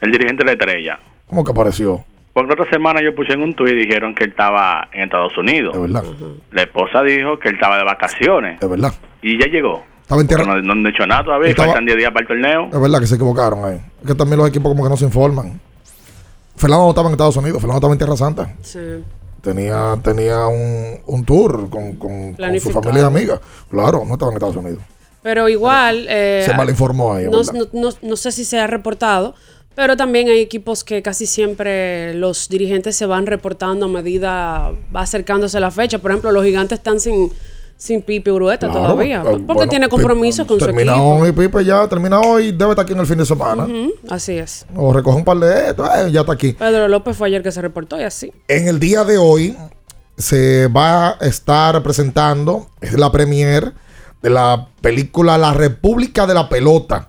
El dirigente de Estrella. ¿Cómo que apareció? Porque la otra semana yo puse en un tuit y dijeron que él estaba en Estados Unidos. De verdad. La esposa dijo que él estaba de vacaciones. De verdad. Y ya llegó. Estaba en tierra. No, no han dicho nada todavía. Estaba- Faltan 10 días para el torneo. Es verdad que se equivocaron ahí. Es que también los equipos como que no se informan. Fernando no estaba en Estados Unidos, Fernando estaba en Tierra Santa. Sí. Tenía, tenía un, un tour con, con- con su familia y amigas. Claro, no estaba en Estados Unidos. Pero igual. eh, Se malinformó ahí, No, no- no- no sé si se ha reportado, pero también hay equipos que casi siempre los dirigentes se van reportando a medida va acercándose la fecha. Por ejemplo, los gigantes están sin, sin Pipe Urueta Claro, todavía. eh, Porque bueno, tiene compromisos con su Termina equipo. hoy, Pipe ya, termina hoy, debe estar aquí en el fin de semana. Así es. O recoge un par de estos, eh, ya está aquí. Pedro López fue ayer que se reportó y así. En el día de hoy se va a estar presentando, es la premier de la película La República de la Pelota.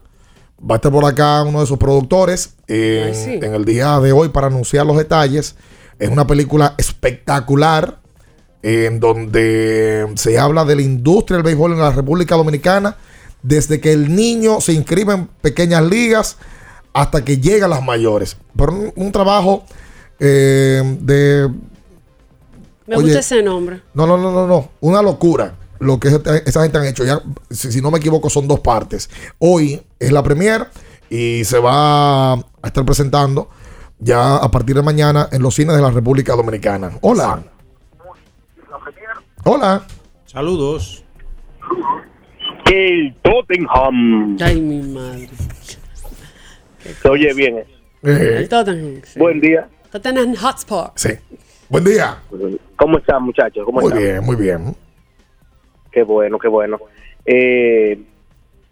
Va a estar por acá uno de sus productores en, Ay, sí. en el día de hoy para anunciar los detalles. Es una película espectacular en donde se habla de la industria del béisbol en la República Dominicana desde que el niño se inscribe en pequeñas ligas hasta que llega a las mayores. Pero un, un trabajo eh, de Me Oye, gusta ese nombre. no, no, no, no, no. Una locura lo que esa gente han hecho. Ya, si, si no me equivoco, son dos partes. Hoy es la premier y se va a estar presentando ya a partir de mañana en los cines de la República Dominicana. Hola. Hola. Saludos. El Tottenham. Ay, mi madre. Se oye bien. El Tottenham. sí. Buen día. Tottenham Hotspur. Sí. Buen día. ¿Cómo están, muchachos? ¿Cómo Muy están? bien, muy bien. Qué bueno, qué bueno. Eh,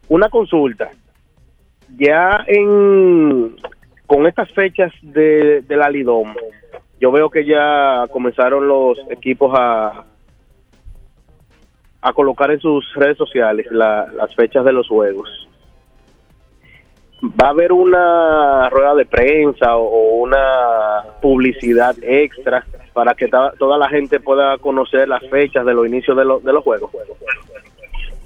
una consulta. Ya en con estas fechas de, la Lidom, yo veo que ya comenzaron los equipos a a colocar en sus redes sociales la- las fechas de los juegos. ¿Va a haber una rueda de prensa o una publicidad extra para que ta- toda la gente pueda conocer las fechas de los inicios de, los de los juegos?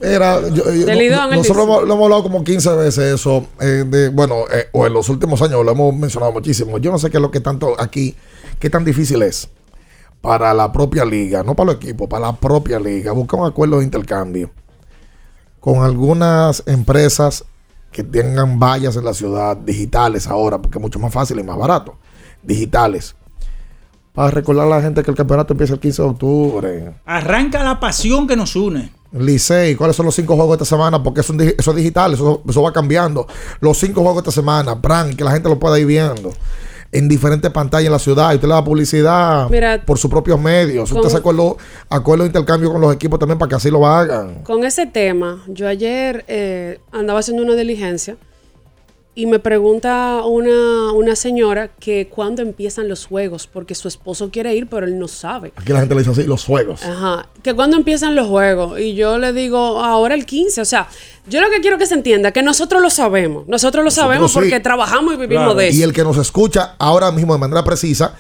Era, yo- yo- no- nosotros lo hemos hablado como 15 veces eso. eh, de, bueno, eh, o en los últimos años lo hemos mencionado muchísimo. Yo no sé qué es lo que tanto aquí, qué tan difícil es para la propia liga, no para los equipos, para la propia liga. Buscar un acuerdo de intercambio con algunas empresas que tengan vallas en la ciudad, digitales ahora, porque es mucho más fácil y más barato. Digitales. Para recordar a la gente que el campeonato empieza el 15 de octubre. Arranca la pasión que nos une. Licey, ¿cuáles son los cinco juegos de esta semana? Porque eso, eso es digital, eso, eso va cambiando. Los cinco juegos de esta semana, Pran, que la gente lo pueda ir viendo en diferentes pantallas en la ciudad. Y usted le da publicidad Mira, por sus propios medios. Usted con- se acuerdo, acuerdo de intercambio con los equipos también para que así lo hagan. Con ese tema, yo ayer eh, andaba haciendo una diligencia y me pregunta una, una señora que cuándo empiezan los juegos, porque su esposo quiere ir, pero él no sabe. Aquí la gente le dice así, los juegos. Ajá, que cuándo empiezan los juegos. Y yo le digo, ahora el 15. O sea, yo lo que quiero que se entienda, que nosotros lo sabemos. Nosotros lo sabemos sí. porque trabajamos y vivimos de eso. Y el que nos escucha ahora mismo de manera precisa,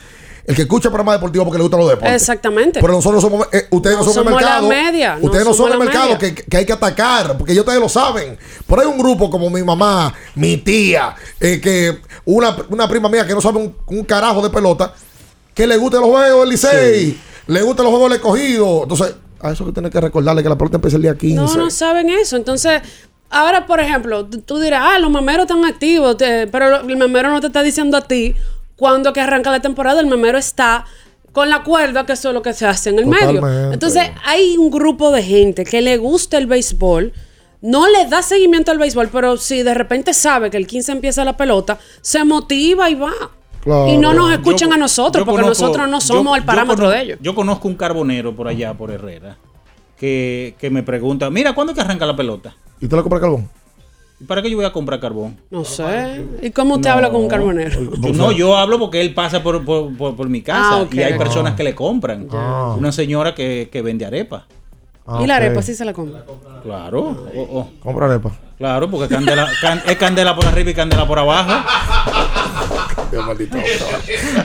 el que escucha programa deportivo porque le gustan los deportes. Exactamente. Pero nosotros somos, eh, ustedes no, No son el somos la mercado. media, no ustedes no, son somos el mercado que, que hay que atacar, porque ellos ustedes lo saben. Pero hay un grupo como mi mamá, mi tía, eh, que una, una prima mía que no sabe un, un carajo de pelota, que le gustan los juegos del Licey, le gustan los juegos del escogido. Entonces, a eso que tiene que recordarle que la pelota empieza el día 15. No, no saben eso. Entonces, Ahora, por ejemplo, tú- dirás, ah, los memeros están activos, te- pero el memero no te está diciendo a ti cuando que arranca la temporada, el memero está con la cuerda, que eso es lo que se hace en el medio. Entonces, hay un grupo de gente que le gusta el béisbol, no le da seguimiento al béisbol, pero si de repente sabe que el 15 empieza la pelota, se motiva y va. Y no nos escuchan Yo- a nosotros, porque conozco- nosotros no yo- somos el parámetro de ellos. Yo conozco un carbonero por allá, por Herrera, que, que me pregunta, mira, ¿cuándo es que arranca la pelota? ¿Y tú le compras carbón? ¿Y para qué yo voy a comprar carbón? No sé. ¿Y cómo usted No. habla con un carbonero? No, yo hablo porque él pasa por, por- por- por mi casa Ah, y hay Ah. personas que le compran. Ah. Una señora que, que vende arepa. Ah, y la ok. arepa sí se la compra. Claro. oh, oh. Compra arepa. Claro, porque candela, can- es candela por arriba y candela por abajo. Dios maldito.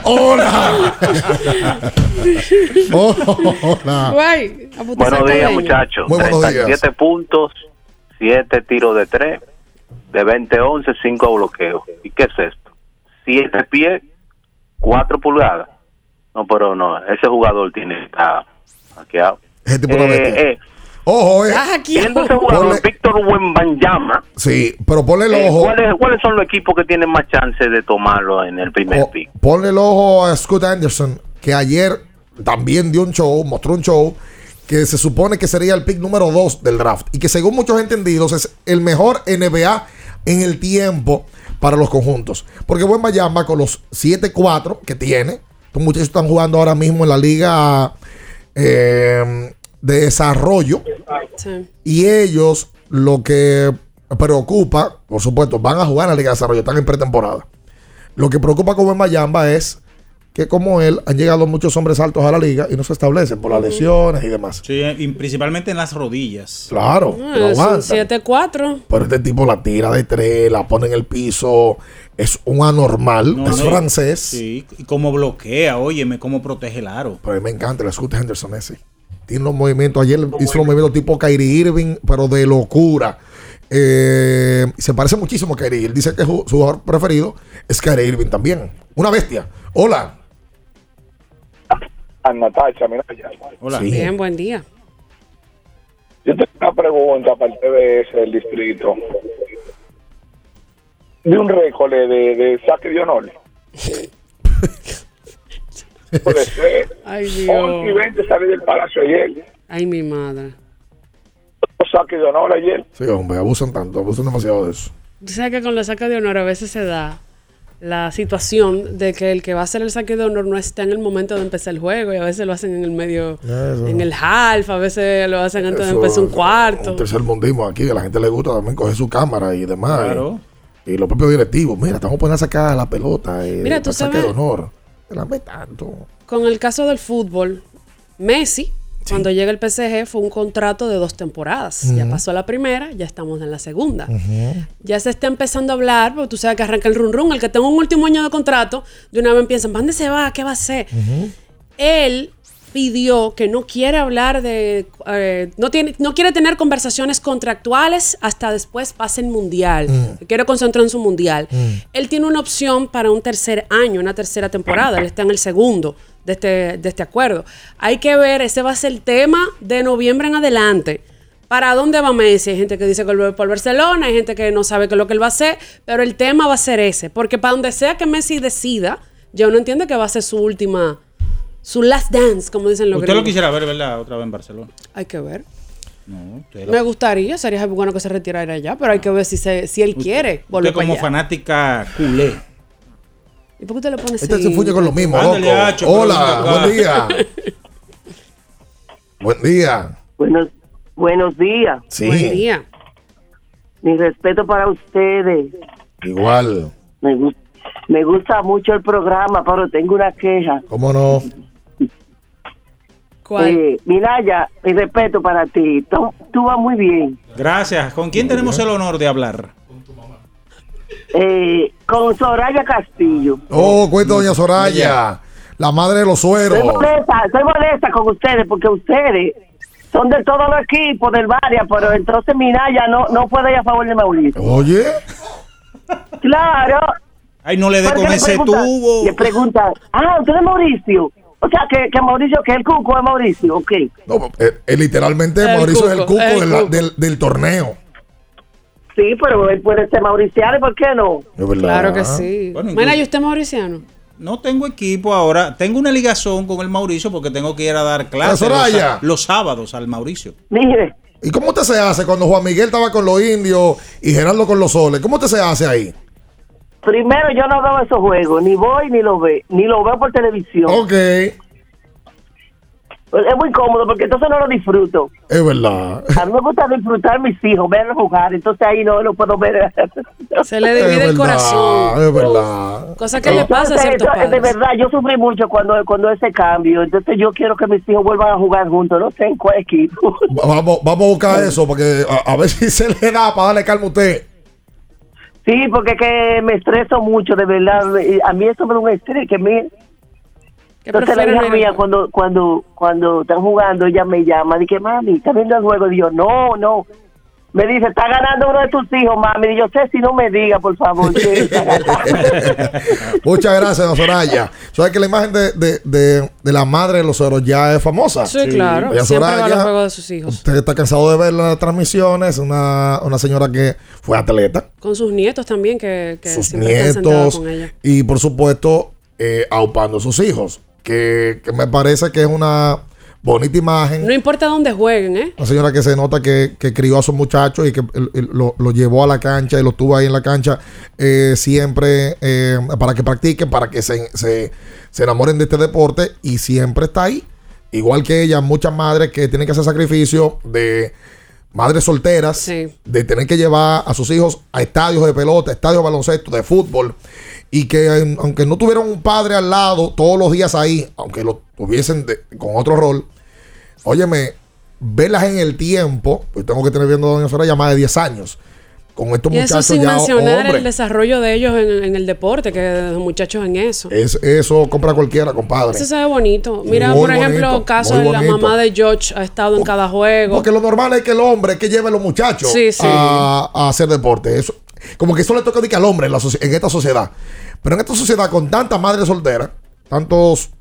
¡Hola! Hola. Guay, Buenos días, muchachos. Muy buenos días. 37 puntos, 7 tiros de 3, de 20-11, 5 bloqueos. ¿Y qué es esto? 7 pies, 4 pulgadas. No, pero no, ese jugador tiene estar hackeado. Ese tipo de bestia. Eh, eh, Ojo, eh. viendo ese jugador, Víctor Wembanyama, Sí, pero ponle el eh, ojo. ¿cuáles, ¿cuáles son los equipos que tienen más chance de tomarlo en el primer O- pick? ponle el ojo a Scott Anderson, que ayer también dio un show, mostró un show que se supone que sería el pick número 2 del draft y que según muchos entendidos es el mejor NBA en el tiempo para los conjuntos. Porque buen Bayamba con los 7-4 que tiene, estos muchachos están jugando ahora mismo en la liga eh, de desarrollo Sí. y ellos lo que preocupa, por supuesto, van a jugar en la Liga de Desarrollo, están en pretemporada. Lo que preocupa con Ben Mayamba es que como él han llegado muchos hombres altos a la liga y no se establecen por las lesiones y demás. Sí, y principalmente en las rodillas. Claro, Ah, lo es un aguantan. 7-4. Pero este tipo la tira de tres, la pone en el piso, es un anormal, No, es no, francés. Sí, y cómo bloquea, óyeme, cómo protege el aro. Pero a mí me encanta el Scott Henderson ese. Tiene los movimientos. Ayer hizo los movimientos tipo Kyrie Irving, pero de locura. Eh, se parece muchísimo a Kyrie. Él dice que su, su jugador preferido es Kyrie Irving también. Una bestia. Hola. A Natacha, mira allá. Hola. Sí. Bien, buen día. Yo tengo una pregunta para el TBS del distrito. De un récord de, de saque de honor. Puede ser. Ay, 11 y Dios. 20 salí del palacio ayer. Ay, mi madre. Dos saques de honor ayer. Sí, hombre, abusan tanto, abusan demasiado de eso. Tú sabes que con los saques de honor a veces se da la situación de que el que va a hacer el saque de honor no está en el momento de empezar el juego y a veces lo hacen en el medio, Eso. en el half, a veces lo hacen antes de Eso, empezar un Un cuarto. tercer mundismo aquí, que a la gente le gusta también coger su cámara y demás. Claro. Y, y los propios directivos, mira, estamos poniendo a sacar la pelota. eh, Mira, tú para saque de sabes- honor. Te la ve tanto. Con el caso del fútbol, Messi, cuando llega el PSG, fue un contrato de dos temporadas. Ya pasó la primera, ya estamos en la segunda. Ya se está empezando a hablar, porque tú sabes que arranca el run run. El que tenga un último año de contrato, de una vez piensan, ¿para dónde se va? ¿Qué va a hacer? Él pidió que no quiere hablar de, eh, no, tiene, no quiere tener conversaciones contractuales hasta después pase el mundial. Mm. Quiere concentrar en su mundial. Mm. Él tiene una opción para un tercer año, una tercera temporada. Él está en el segundo de este, de este acuerdo. Hay que ver, ese va a ser el tema de noviembre en adelante. ¿Para dónde va Messi? Hay gente que dice que él va por Barcelona, hay gente que no sabe qué es lo que él va a hacer, pero el tema va a ser ese. Porque para donde sea que Messi decida, ya uno entiende que va a ser su última, su last dance, como dicen los Usted lo gringos. quisiera ver, ¿verdad? Otra vez en Barcelona. Hay que ver. No, usted, lo- Me gustaría, sería bueno que se retirara allá, pero hay que ver si, se, si él quiere volver usted como allá. fanática culé. ¿Y por qué usted le pone Este así? se fuñe con lo mismo, Ándale, loco. Hacho, Hola, buen día. buen día. Buenos, buenos días. Sí. Buen día. Mi respeto para ustedes. Igual. Me, gu- me gusta mucho el programa, pero tengo una queja. ¿Cómo no? ¿Cuál? Eh, Miraya, mi respeto para ti. Tú, tú vas muy bien. Gracias. ¿Con quién tenemos el honor de hablar? Eh, con Soraya Castillo. Oh, cuenta doña Soraya. La madre de los sueros. Estoy molesta, estoy molesta con ustedes porque ustedes son de todos los equipos del Varia, pero entonces Miraya no, no puede ir a favor de Mauricio. Oye. Claro. Ay, no le dé con ese pregunta- tubo. Le pregunta, ah, usted es Mauricio. O sea, que, que Mauricio, que el cuco es Mauricio, ok. No, eh, eh, literalmente El Mauricio es el cuco. del, del torneo. Sí, pero él puede ser mauriciano, ¿por qué no? Claro que sí. Bueno, Mira, ¿y usted mauriciano? No tengo equipo ahora. Tengo una ligazón con el Mauricio porque tengo que ir a dar clases los, los sábados al Mauricio. Mire. ¿Y cómo usted se hace cuando Juan Miguel estaba con los indios y Gerardo con los soles? ¿Cómo usted se hace ahí? Primero, yo no veo esos juegos, ni voy ni lo ve, ni lo veo por televisión. Ok, Es muy cómodo porque entonces no lo disfruto. es verdad. A mí me gusta disfrutar mis hijos, verlos jugar, entonces ahí no lo puedo ver. Se le divide Es el verdad, corazón. Es verdad. Cosa que le pasa a ciertos entonces, De verdad, yo sufrí mucho cuando, cuando ese cambio. Entonces yo quiero que mis hijos vuelvan a jugar juntos, no sé en cuál equipo. Va- Vamos, vamos a buscar eso porque a, a ver si se le da para darle calma a usted. Sí, porque es que me estreso mucho, de verdad. Y A mí eso me da un estrés que me... Entonces la hija mía cuando, cuando, cuando están jugando, ella me llama, dice, mami, ¿está viendo el juego? Y yo, no, no. Me dice, está ganando uno de tus hijos, mami. Y yo sé si no me diga, por favor. que está ganando". Muchas gracias, Soraya. Sabes que la imagen de, de, de, de la madre de los oros ya es famosa. Sí, claro. Doña Siempre va a los Soraya, juegos de sus hijos. Usted está cansado de ver las transmisiones. Una, una señora que fue atleta, Con sus nietos también, que, que sus siempre están sentados nietos con ella. y, por supuesto, eh, aupando a sus hijos. Que, que me parece que es una bonita imagen. No importa dónde jueguen, ¿eh? Una señora que se nota que, que crió a sus muchachos y que el- el- lo, lo llevó a la cancha y lo tuvo ahí en la cancha eh, siempre eh, para que practiquen, para que se, se, se enamoren de este deporte y siempre está ahí. Igual que ella, muchas madres que tienen que hacer sacrificio de madres solteras, de tener que llevar a sus hijos a estadios de pelota, estadios de baloncesto, de fútbol, y que eh, aunque no tuvieran un padre al lado todos los días ahí, aunque lo tuviesen de- con otro rol, óyeme, verlas en el tiempo, pues tengo que tener viendo a Doña Soraya más de 10 años, con estos Y eso muchachos sin ya mencionar hombres. el desarrollo de ellos en, en el deporte, que los muchachos en eso. Es, eso compra cualquiera, compadre. Eso se ve bonito. Mira, Muy por ejemplo, bonito, caso muy de la mamá de George ha estado en cada juego. Porque lo normal es que el hombre que lleve a los muchachos Sí, sí. A, a hacer deporte. Eso, como que eso le toca al hombre en, la en esta sociedad. Pero en esta sociedad, con tantas madres solteras, tantos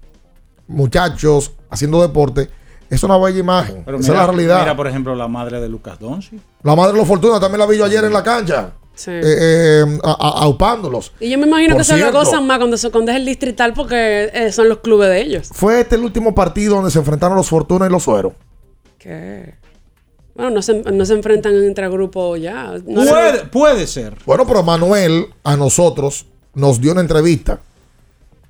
muchachos haciendo deporte, es una bella imagen. Pero Esa mira, es la realidad. Mira, por ejemplo, la madre de Lucas Donzi. La madre de los Fortuna también la vi yo ayer en la cancha. Sí. eh, eh, a- a- aupándolos. Y yo me imagino Por que se lo gozan más cuando, se, cuando es el distrital porque eh, son los clubes de ellos. Fue este el último partido donde se enfrentaron los Fortuna y los Sueros. Que... Bueno, no se, no se enfrentan entre grupos ya. No Puede, puede ser. Bueno, pero Manuel a nosotros nos dio una entrevista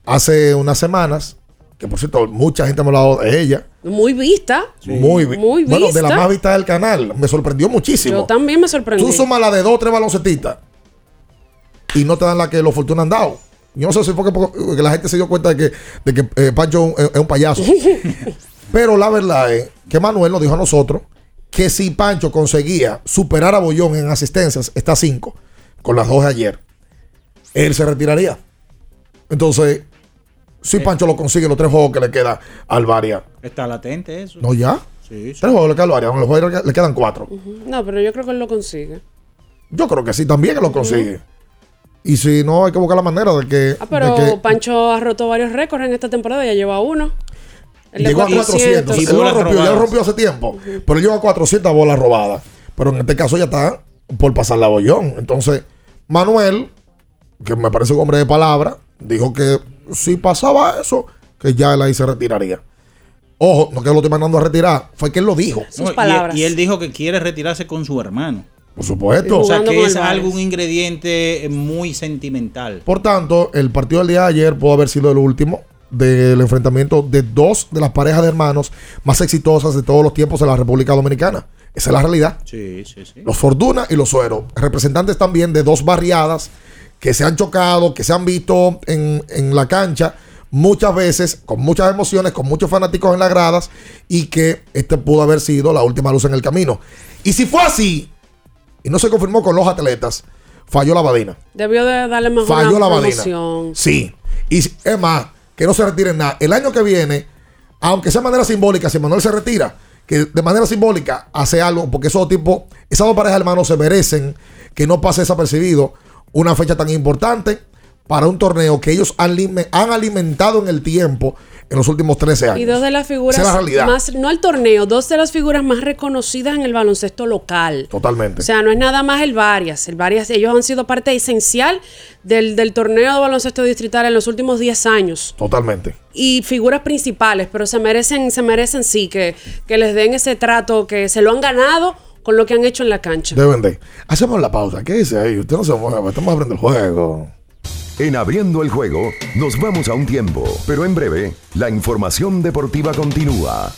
hace unas semanas, que por cierto, mucha gente me ha hablado de ella. Muy vista. Muy, vi- Muy Bueno, de la vista. más vista del canal. Me sorprendió muchísimo. Yo también me sorprendí. Tú sumas la de dos o tres baloncetistas y no te dan la que los Fortuna han dado. Yo no sé si fue que, porque la gente se dio cuenta de que, de que eh, Pancho es un, payaso. Pero la verdad es que Manuel nos dijo a nosotros que si Pancho conseguía superar a Bollón en asistencias, está 5, con las dos de ayer, él se retiraría. Entonces, si Pancho lo consigue, los tres juegos que le queda al Varia. Está latente eso. ¿No ya? Sí, sí. Tres juegos le quedan al Varia, los juegos le quedan cuatro. No, pero yo creo que él lo consigue. Yo creo que sí, también que lo consigue. Y si no, hay que buscar la manera de que. Ah, pero que Pancho ha roto varios récords en esta temporada, ya lleva uno. De llegó a 400. sí. Él lo rompió, ya lo rompió hace tiempo. Pero él llegó a 400 bolas robadas. Pero en este caso ya está por pasar la bollón. Entonces, Manuel, que me parece un hombre de palabra, dijo que si pasaba eso, que ya él ahí se retiraría. Ojo, no que lo estoy mandando a retirar, fue que él lo dijo. No, y- Y, él dijo que quiere retirarse con su hermano. Por supuesto. O sea que es algo, un ingrediente muy sentimental. Por tanto, el partido del día de ayer pudo haber sido el último del enfrentamiento de dos de las parejas de hermanos más exitosas de todos los tiempos en la República Dominicana. Esa es la realidad. Sí, sí, sí. Los Fortuna y los Suero, representantes también de dos barriadas que se han chocado, que se han visto en, en la cancha muchas veces, con muchas emociones, con muchos fanáticos en las gradas, y que este pudo haber sido la última luz en el camino. Y si fue así, y no se confirmó con los atletas, falló la badina. Debió de darle mejor Falló la badina. Sí. Y es más, que no se retiren nada. El año que viene, aunque sea de manera simbólica, si Manuel se retira, que de manera simbólica hace algo, porque esos tipos, esas dos parejas hermanos se merecen que no pase desapercibido una fecha tan importante para un torneo que ellos han, han alimentado en el tiempo en los últimos 13 años. Y dos de las figuras la más, no el torneo, dos de las figuras más reconocidas en el baloncesto local. Totalmente. O sea, no es nada más el Varias. El Varias, ellos han sido parte esencial del, del torneo de baloncesto distrital en los últimos 10 años. Totalmente. Y figuras principales, pero se merecen, se merecen sí, que, que les den ese trato, que se lo han ganado con lo que han hecho en la cancha. Deben de. Hacemos la pausa. ¿Qué dice ahí? Usted no se mueve. Estamos abriendo el juego. En abriendo el juego, nos vamos a un tiempo, pero en breve, la información deportiva continúa.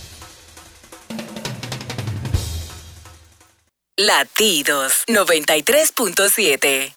Latidos 93.7.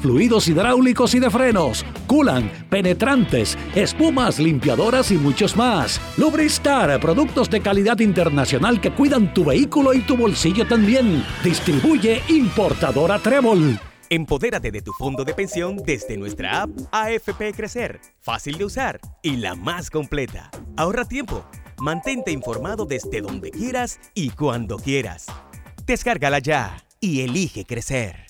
fluidos hidráulicos y de frenos, culan, penetrantes, espumas, limpiadoras y muchos más. Lubristar, productos de calidad internacional que cuidan tu vehículo y tu bolsillo también. Distribuye importadora Trébol. Empodérate de tu fondo de pensión desde nuestra app AFP Crecer. Fácil de usar y la más completa. Ahorra tiempo. Mantente informado desde donde quieras y cuando quieras. Descárgala ya y elige crecer.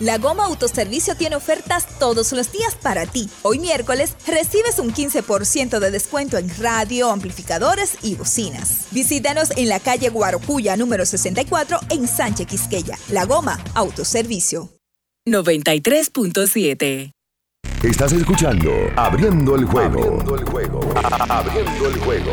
La Goma Autoservicio tiene ofertas todos los días para ti. Hoy miércoles recibes un 15% de descuento en radio, amplificadores y bocinas. Visítanos en la calle Guarocuya número 64 en Sánchez Quisqueya. La Goma Autoservicio. 93.7. Estás escuchando Abriendo el juego. Abriendo el juego. Abriendo el juego.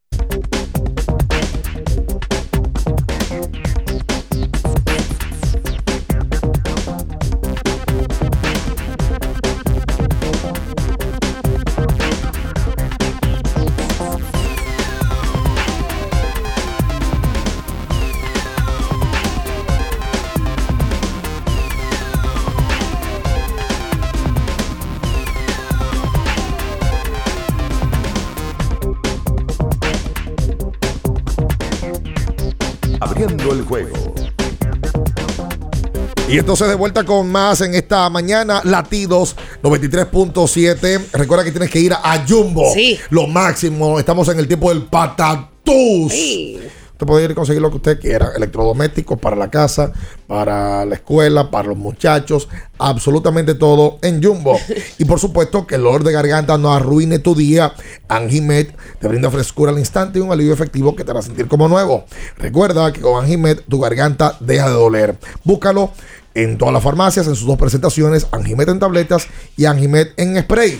El juego. Y entonces de vuelta con más en esta mañana, latidos 93.7. Recuerda que tienes que ir a Jumbo. Sí. Lo máximo. Estamos en el tiempo del patatús. Usted puede ir y conseguir lo que usted quiera. Electrodomésticos para la casa, para la escuela, para los muchachos. Absolutamente todo en Jumbo. y por supuesto que el olor de garganta no arruine tu día. Anjimet te brinda frescura al instante y un alivio efectivo que te hará sentir como nuevo. Recuerda que con Anjimet tu garganta deja de doler. Búscalo en todas las farmacias en sus dos presentaciones. Anjimet en tabletas y Anjimet en spray.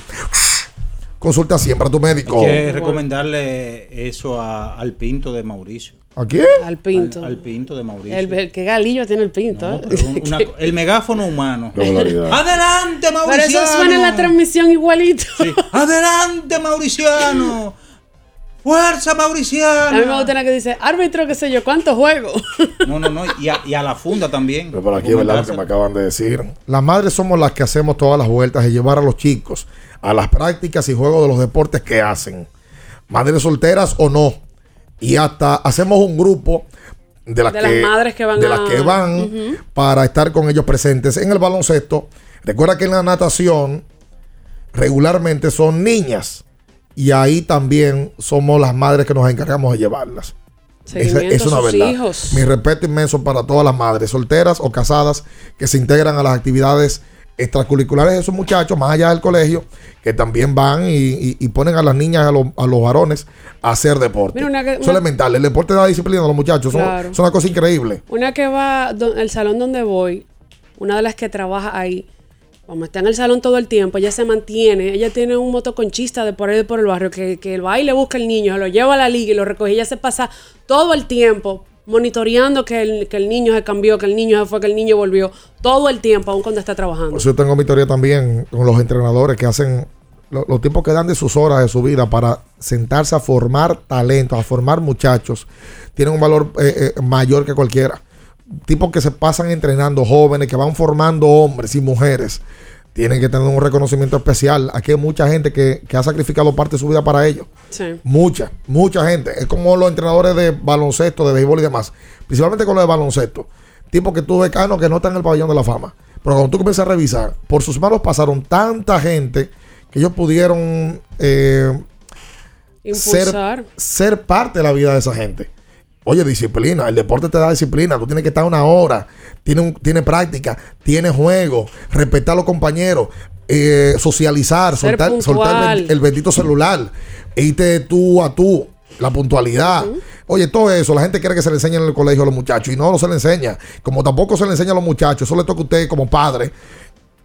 consulta siempre a tu médico. Hay que recomendarle eso a- al pinto de Mauricio. ¿A quién? Al pinto. Al, al pinto de Mauricio. El, el que galillo tiene el pinto. ¿eh? Pero un- una- el megáfono humano. ¡Adelante, Pero Mauriciano! eso suena en la transmisión igualito. ¡Adelante, Mauriciano! ¡Fuerza, Mauriciano! A mí me gusta la que dice, árbitro, qué sé yo, ¿cuántos juegos? No, no, no. Y a, y a la funda también. Pero por aquí, ¿verdad? Lo que me acaban de decir. Las madres somos las que hacemos todas las vueltas de llevar a los chicos a las prácticas y juegos de los deportes que hacen. Madres solteras o no. Y hasta hacemos un grupo de las, De que, las madres que van de a- las que van para estar con ellos presentes. En el baloncesto, recuerda que en la natación regularmente son niñas. Y ahí también somos las madres que nos encargamos de llevarlas. Esa es una verdad. hijos. Mi respeto inmenso para todas las madres, solteras o casadas, que se integran a las actividades extracurriculares de esos muchachos, más allá del colegio, que también van y, y- y ponen a las niñas, a, los- a los varones, a hacer deporte. Mira, una que- Eso es elemental. El deporte da disciplina a los muchachos. son- una cosa increíble. Una que va, do- el salón donde voy, una de las que trabaja ahí, como está en el salón todo el tiempo, ella se mantiene, ella tiene un motoconchista de por ahí de por el barrio que, que va y le busca el niño, se lo lleva a la liga y lo recoge. Ella se pasa todo el tiempo monitoreando que el, que el niño se cambió, que el niño se fue, que el niño volvió, todo el tiempo, aun cuando está trabajando. Por yo tengo mi teoría también con los entrenadores que hacen lo- los tiempos que dan de sus horas de su vida para sentarse a formar talentos, a formar muchachos, tienen un valor eh, eh, mayor que cualquiera. Tipos que se pasan entrenando jóvenes, que van formando hombres y mujeres, tienen que tener un reconocimiento especial. Aquí hay mucha gente que, que ha sacrificado parte de su vida para ellos. Sí. Mucha, mucha gente. Es como los entrenadores de baloncesto, de béisbol y demás. Principalmente con lo de baloncesto. Tipo que tú ves Cano que no está en el pabellón de la fama. Pero cuando tú comienzas a revisar, por sus manos pasaron tanta gente que ellos pudieron eh, ser, ser parte de la vida de esa gente. Oye, disciplina. El deporte te da disciplina. Tú tienes que estar una hora. Tiene, un- tiene práctica. Tiene juego. Respetar a los compañeros. eh, socializar. Soltar, soltar el, bendito celular. E irte tú a tú. La puntualidad. Oye, todo eso, la gente quiere que se le enseñe en el colegio a los muchachos y no, no se le enseña. Como tampoco se le enseña a los muchachos, eso le toca a usted como padre,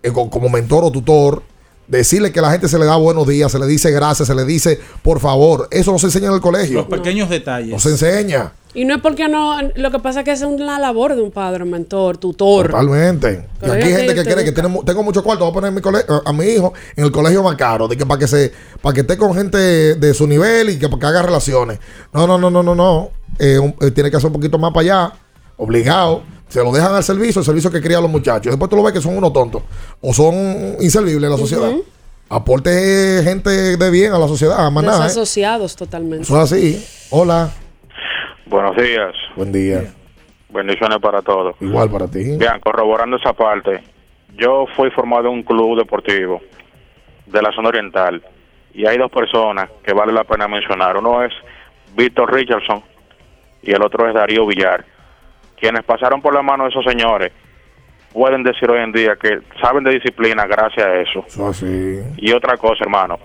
eh, co- como mentor o tutor, decirle que a la gente se le da buenos días, se le dice gracias, se le dice por favor. Eso no se enseña en el colegio. Los pequeños detalles. No se enseña. Y no es porque no, lo que pasa es que es una labor de un padre, un mentor, tutor. Totalmente. Y aquí hay gente te- que cree que mu- tengo mucho cuarto, voy a poner mi cole- a mi hijo en el colegio más caro, de que para que se, para que esté con gente de su nivel y que para que haga relaciones. No, no, no, no, no, no. Eh, un- eh, tiene que hacer un poquito más para allá, obligado. Se lo dejan al servicio, el servicio que cría a los muchachos. Después tú lo ves que son unos tontos o son inservibles en la sociedad. Ujú. Aporte gente de bien a la sociedad, más nada. ¿eh? Desasociados totalmente. Eso es así. Hola. Buenos días. Buen día. Bendiciones para todos. Igual para ti. Bien, corroborando esa parte, yo fui formado en un club deportivo de la zona oriental y hay dos personas que vale la pena mencionar. Uno es Víctor Richardson y el otro es Darío Villar. Quienes pasaron por la mano de esos señores pueden decir hoy en día que saben de disciplina gracias a eso. Eso así. Y otra cosa, hermano,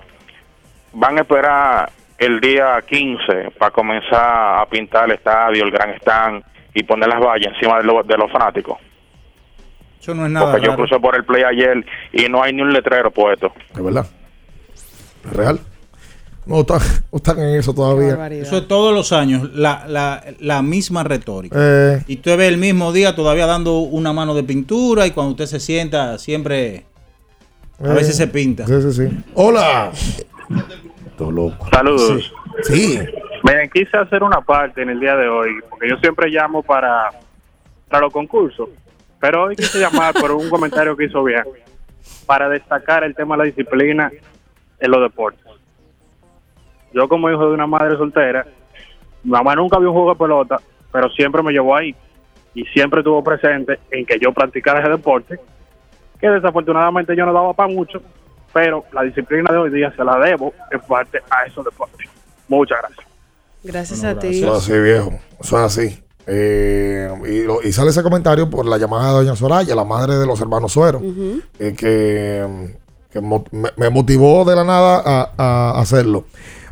van a esperar el día 15 para comenzar a pintar el estadio, el gran stand y poner las vallas encima de, lo- de los fanáticos. Eso no es nada Porque yo crucé por el play ayer y no hay ni un letrero puesto. Es verdad. Es real. No están, en eso todavía. Eso es todos los años, la, la, la misma retórica. Eh. Y usted ve el mismo día todavía dando una mano de pintura y cuando usted se sienta siempre a Eh, veces se pinta. Sí, sí, sí. Hola. Todo loco. Saludos. Sí. Miren, quise hacer una parte en el día de hoy, porque yo siempre llamo para, para los concursos, pero hoy quise llamar por un comentario que hizo bien, para destacar el tema de la disciplina en los deportes. Yo como hijo de una madre soltera, mi mamá nunca vio un juego de pelota, pero siempre me llevó ahí y siempre estuvo presente en que yo practicara ese deporte, que desafortunadamente yo no daba para mucho, pero la disciplina de hoy día se la debo en parte a esos deportes. Muchas gracias. Gracias a ti. Eso es así, viejo. Eso es así. Eh, y, lo- y sale ese comentario por la llamada de Doña Soraya, la madre de los hermanos Suero, eh, que, que mo- me, me motivó de la nada a, a hacerlo.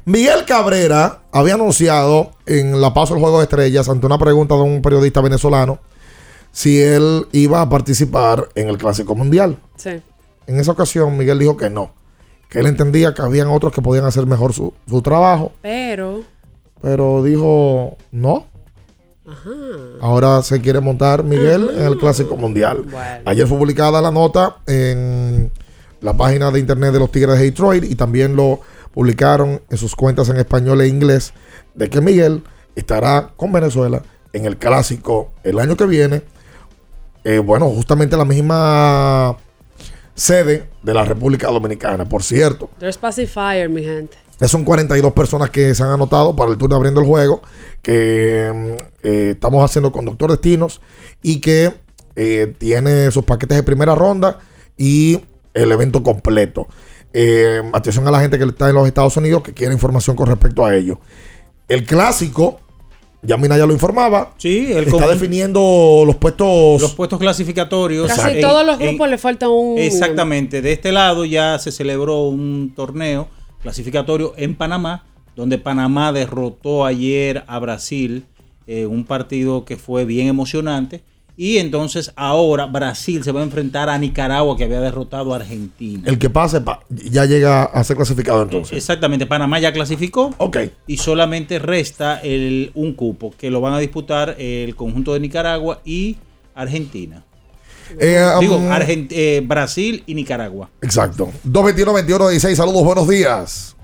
Miguel Cabrera había anunciado en la paso del Juego de Estrellas, ante una pregunta de un periodista venezolano, si él iba a participar en el Clásico Mundial. Sí. En esa ocasión, Miguel dijo que no. que él entendía que habían otros que podían hacer mejor su, su trabajo, Pero. pero dijo no. Ahora se quiere montar Miguel en el Clásico Mundial. Ayer fue publicada la nota en la página de internet de los Tigres de Detroit y también lo publicaron en sus cuentas en español e inglés de que Miguel estará con Venezuela en el Clásico el año que viene. Eh, bueno, justamente la misma sede de la República Dominicana, por cierto. There's pacifier, mi gente. Son 42 personas que se han anotado para el turno abriendo el juego, que mm, eh, estamos haciendo con Doctor Destinos y que eh, tiene sus paquetes de primera ronda y el evento completo. Eh, atención a la gente que está en los Estados Unidos que quiere información con respecto a ello. El clásico, ya Mina ya lo informaba, Sí, el está definiendo los puestos. los puestos clasificatorios. Casi En- todos los en- grupos le falta un. Exactamente. De este lado ya se celebró un torneo clasificatorio en Panamá, donde Panamá derrotó ayer a Brasil, eh, un partido que fue bien emocionante. Y entonces ahora Brasil se va a enfrentar a Nicaragua, que había derrotado a Argentina. El que pase pa- ya llega a ser clasificado entonces. Exactamente, Panamá ya clasificó. Ok. Y solamente resta el, un cupo que lo van a disputar el conjunto de Nicaragua y Argentina. Eh, Digo, um, Argent- eh, Brasil y Nicaragua. Exacto. 221-21-16. Saludos, buenos días.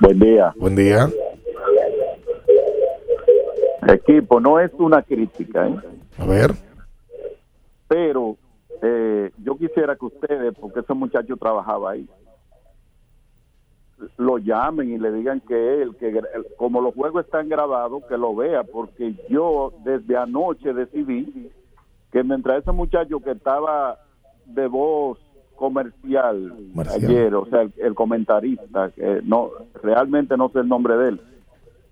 Buen día. Buen día. Equipo, no es una crítica, ¿eh? A ver. pero eh, yo quisiera que ustedes, porque ese muchacho trabajaba ahí, lo llamen y le digan que él, que como los juegos están grabados, que lo vea, porque yo desde anoche decidí que mientras ese muchacho que estaba de voz comercial, Comercial. ayer, o sea, el, el comentarista, que no realmente no sé el nombre de él,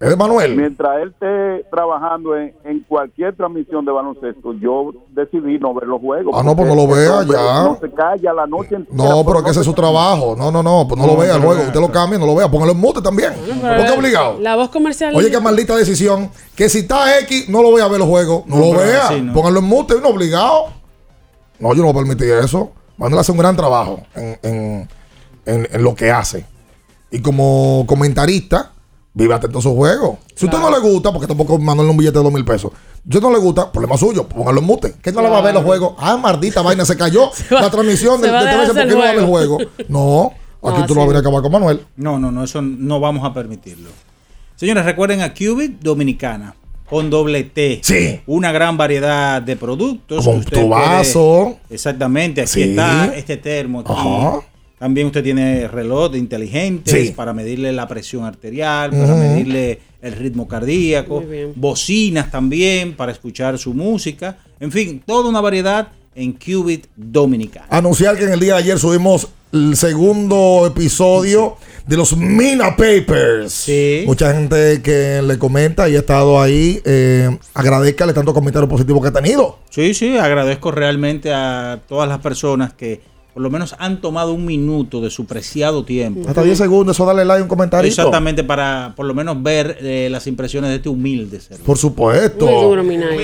Es Manuel. Mientras él esté trabajando en, en cualquier transmisión de baloncesto, yo decidí no ver los juegos. Ah, no, pues no lo vea, ya. No se calla la noche entera. No, pero que ese es su trabajo. No, no, no. Pues no, lo vea el juego. Usted lo cambia, no lo vea. Póngalo en mute también. ¿Por qué obligado? La voz comercial. Oye, qué maldita decisión. Que si está X, no lo voy a ver los juegos. No, No, lo vea. no. Póngalo en mute, no obligado. No, yo no voy a permitir eso. Manuel hace un gran trabajo en, en- en- en lo que hace. Y como comentarista, vive atento a sus juegos. Si usted no le gusta, porque tampoco Manuel un billete de dos mil pesos. Si usted no le gusta, problema suyo, póngalo en mute. Que no le va a ver los juegos. Ah, maldita vaina, se cayó la transmisión se de, de dejar TVC, ¿por hacer qué no va a ver el juego? juego? No, aquí No, tú no vas a sí. venir a acabar con Manuel. No, no, no, eso no vamos a permitirlo. Señores, recuerden a Cubit Dominicana con doble T. Sí. Una gran variedad de productos. Como usted tu puede- vaso. Exactamente, aquí Sí. está este termo aquí. Ajá. También usted tiene reloj inteligentes Sí. para medirle la presión arterial, para medirle el ritmo cardíaco, bocinas también para escuchar su música. En fin, toda una variedad en Qubit Dominicana. anunciar que en el día de ayer subimos el segundo episodio de los Mina Papers. Mucha gente que le comenta y ha estado ahí. Eh, agradezcale tanto comentario positivo que ha tenido. Sí, sí, agradezco realmente a todas las personas que por lo menos han tomado un minuto de su preciado tiempo. Hasta 10 segundos, eso dale like, un comentario. Exactamente, para por lo menos ver eh, las impresiones de este humilde ser. Por supuesto. Muy duro, Minaya.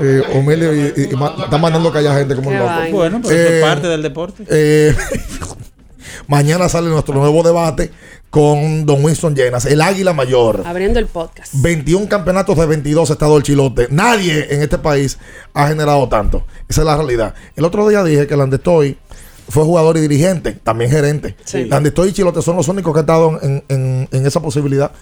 Eh, humilde y, y- y ma- está mandando callar gente como un loco. vaina. Bueno, pero eso Eh, es parte del deporte. eh, mañana sale nuestro nuevo debate con Don Winston Llenas, el águila mayor. Abriendo el podcast. 21 campeonatos de 22 estados del Chilote. Nadie en este país ha generado tanto. Esa es la realidad. El otro día dije que Landestoy fue jugador y dirigente, también gerente. Sí. Landestoy y Chilote son los únicos que han estado en, en- en esa posibilidad.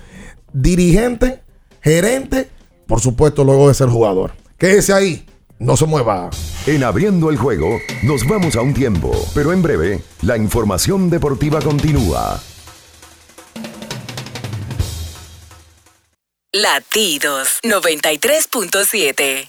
Dirigente, gerente, por supuesto, luego de ser jugador. Quédese ahí, no se mueva. En abriendo el juego, nos vamos a un tiempo, pero en breve, la información deportiva continúa. Latidos 93.7.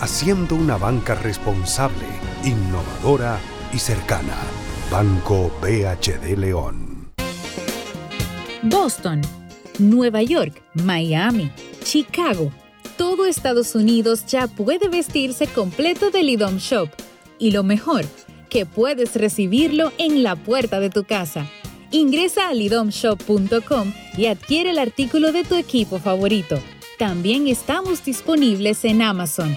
haciendo una banca responsable, innovadora y cercana. Banco BHD León. Boston, Nueva York, Miami, Chicago. Todo Estados Unidos ya puede vestirse completo del IDOM Shop. Y lo mejor, que puedes recibirlo en la puerta de tu casa. Ingresa a lidomshop.com y adquiere el artículo de tu equipo favorito. También estamos disponibles en Amazon.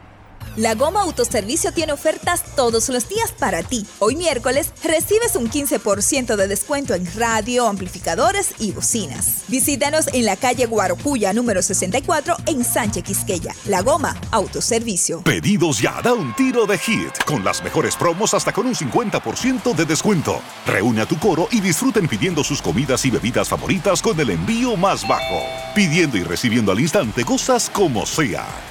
La Goma Autoservicio tiene ofertas todos los días para ti. Hoy miércoles recibes un 15% de descuento en radio, amplificadores y bocinas. Visítanos en la calle Guarocuya número 64 en Sánchez Quisqueya. La Goma Autoservicio. Pedidos ya, da un tiro de hit, con las mejores promos hasta con un 50% de descuento. Reúne a tu coro y disfruten pidiendo sus comidas y bebidas favoritas con el envío más bajo. Pidiendo y recibiendo al instante cosas como sea.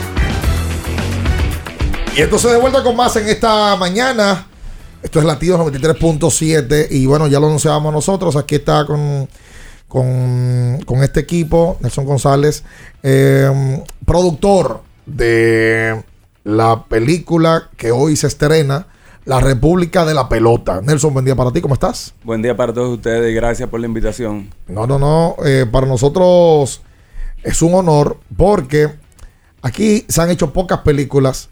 Y entonces de vuelta con más en esta mañana. Esto es Latidos 93.7 y bueno, ya lo anunciábamos nosotros. Aquí está con, con, con este equipo, Nelson González, eh, productor de la película que hoy se estrena, La República de la Pelota. Nelson, buen día para ti, ¿cómo estás? Buen día para todos ustedes y gracias por la invitación. No, no, no. eh, para nosotros es un honor porque aquí se han hecho pocas películas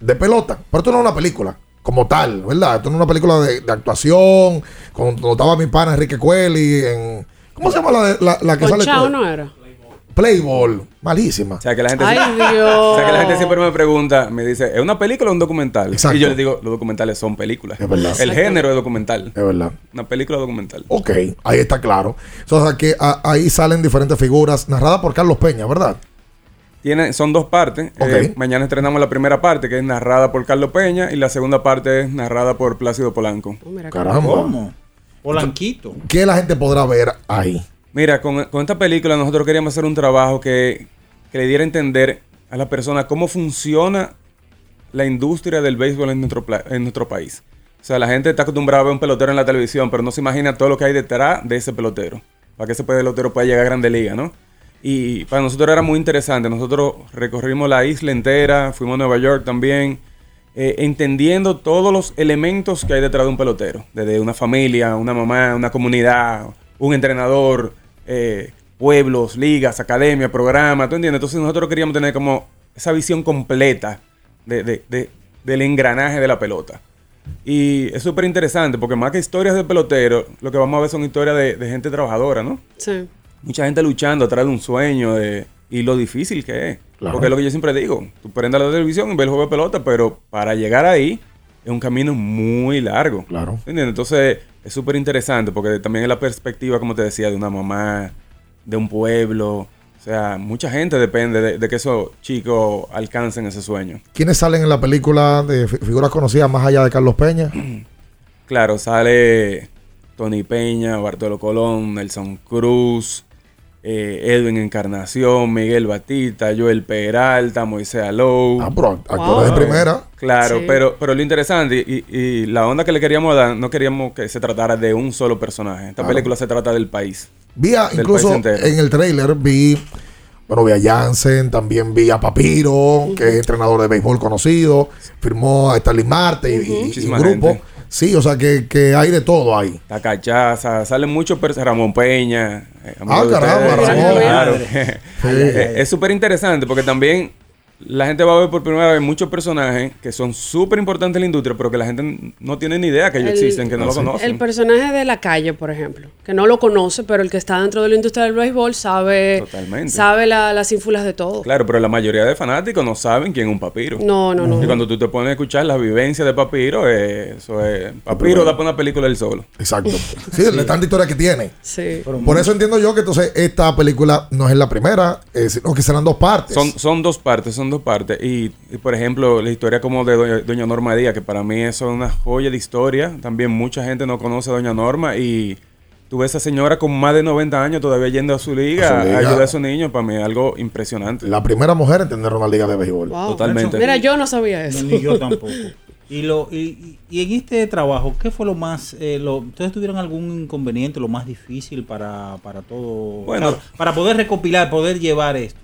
de pelota. Pero esto no es una película como tal, ¿verdad? Esto no es una película de, de actuación. Cuando estaba mi pana Enrique Cueli en. ¿Cómo se llama la, de- la, la que sale? Conchao no era. Playball. Malísima. O sea, que la gente, Ay, siempre, Dios. o sea, que la gente siempre me pregunta, me dice, ¿es una película o un documental? Exacto. Y yo les digo, los documentales son películas. Es verdad. El género es documental. Es verdad. Una película documental. Ok, ahí está claro. O sea, que a- ahí salen diferentes figuras narradas por Carlos Peña, ¿verdad? Tiene, son dos partes. Eh, mañana estrenamos la primera parte, que es narrada por Carlos Peña, y la segunda parte es narrada por Plácido Polanco. Caramba. ¿Cómo? Polanquito. ¿Qué la gente podrá ver ahí? Mira, con, con esta película nosotros queríamos hacer un trabajo que, que le diera a entender a la persona cómo funciona la industria del béisbol en nuestro, en nuestro país. O sea, la gente está acostumbrada a ver un pelotero en la televisión, pero no se imagina todo lo que hay detrás de ese pelotero. Para que ese pelotero pueda llegar a Grande Liga, ¿no? Y para nosotros era muy interesante. Nosotros recorrimos la isla entera, fuimos a Nueva York también. eh, entendiendo todos los elementos que hay detrás de un pelotero, desde una familia, una mamá, una comunidad, un entrenador, eh, pueblos, ligas, academia, programa, ¿tú entiendes? Entonces nosotros queríamos tener como esa visión completa de- de- de- del engranaje de la pelota. Y es súper interesante porque más que historias de pelotero, lo que vamos a ver son historias de gente trabajadora, ¿no? Sí. Mucha gente luchando atrás de un sueño de, y lo difícil que es. Claro. Porque es lo que yo siempre digo, tú prendes la televisión y ves el juego de pelota, pero para llegar ahí es un camino muy largo. Claro. ¿Entiendes? Entonces es súper interesante porque también es la perspectiva, como te decía, de una mamá, de un pueblo. O sea, mucha gente depende de, de que esos chicos alcancen ese sueño. ¿Quiénes salen en la película de fi- figuras conocidas más allá de Carlos Peña? Claro, sale Tony Peña, Bartolo Colón, Nelson Cruz, eh, Edwin Encarnación, Miguel Batista, Joel Peralta, Moisés Alou. Ah, pero actores de primera. Claro, Sí. pero, pero lo interesante y, y la onda que le queríamos dar, no queríamos que se tratara de un solo personaje. Esta Claro. película se trata del país. Vi a- del incluso país en el trailer vi, bueno, vi a Jansen, también vi a Papiro, que es entrenador de béisbol conocido, firmó a Stanley Marte y- y- y, un Muchísima grupo. gente. Sí, o sea que, que hay de todo ahí. La cachaza, salen muchos Ramón Peña. eh, Ah, caramba. Ramón. Claro. Sí. Es súper interesante porque también la gente va a ver por primera vez muchos personajes que son súper importantes en la industria, pero que la gente no tiene ni idea que ellos El- existen, que no lo conocen. El personaje de la calle, por ejemplo, que no lo conoce, pero el que está dentro de la industria del béisbol sabe, Totalmente. sabe la- las ínfulas de todo. Claro, pero la mayoría de fanáticos no saben quién es un papiro. No, no, no. Y cuando tú te pones a escuchar la vivencia de papiro, eh, eso es... Papiro da para una película del solo. Exacto. Sí, de tanta historia que tiene. Sí. Por eso entiendo yo que entonces esta película no es la primera, eh, sino que serán dos partes. Son, son dos partes, son dos partes. Y, y, por ejemplo, la historia como de Doña, Norma Díaz, que para mí eso es una joya de historia. También mucha gente no conoce a Doña Norma y a esa señora con más de 90 años todavía yendo a su liga, A a, su liga. ayudar a su niño. Para mí es algo impresionante. La primera mujer en tener una liga de béisbol. Wow. Totalmente. Mira, yo no sabía eso. Ni yo tampoco. Y, lo, y, y- y en este trabajo, ¿qué fue lo más... eh, lo, ¿Ustedes tuvieron algún inconveniente, lo más difícil para, para todo? Bueno. para, para poder recopilar, poder llevar esto.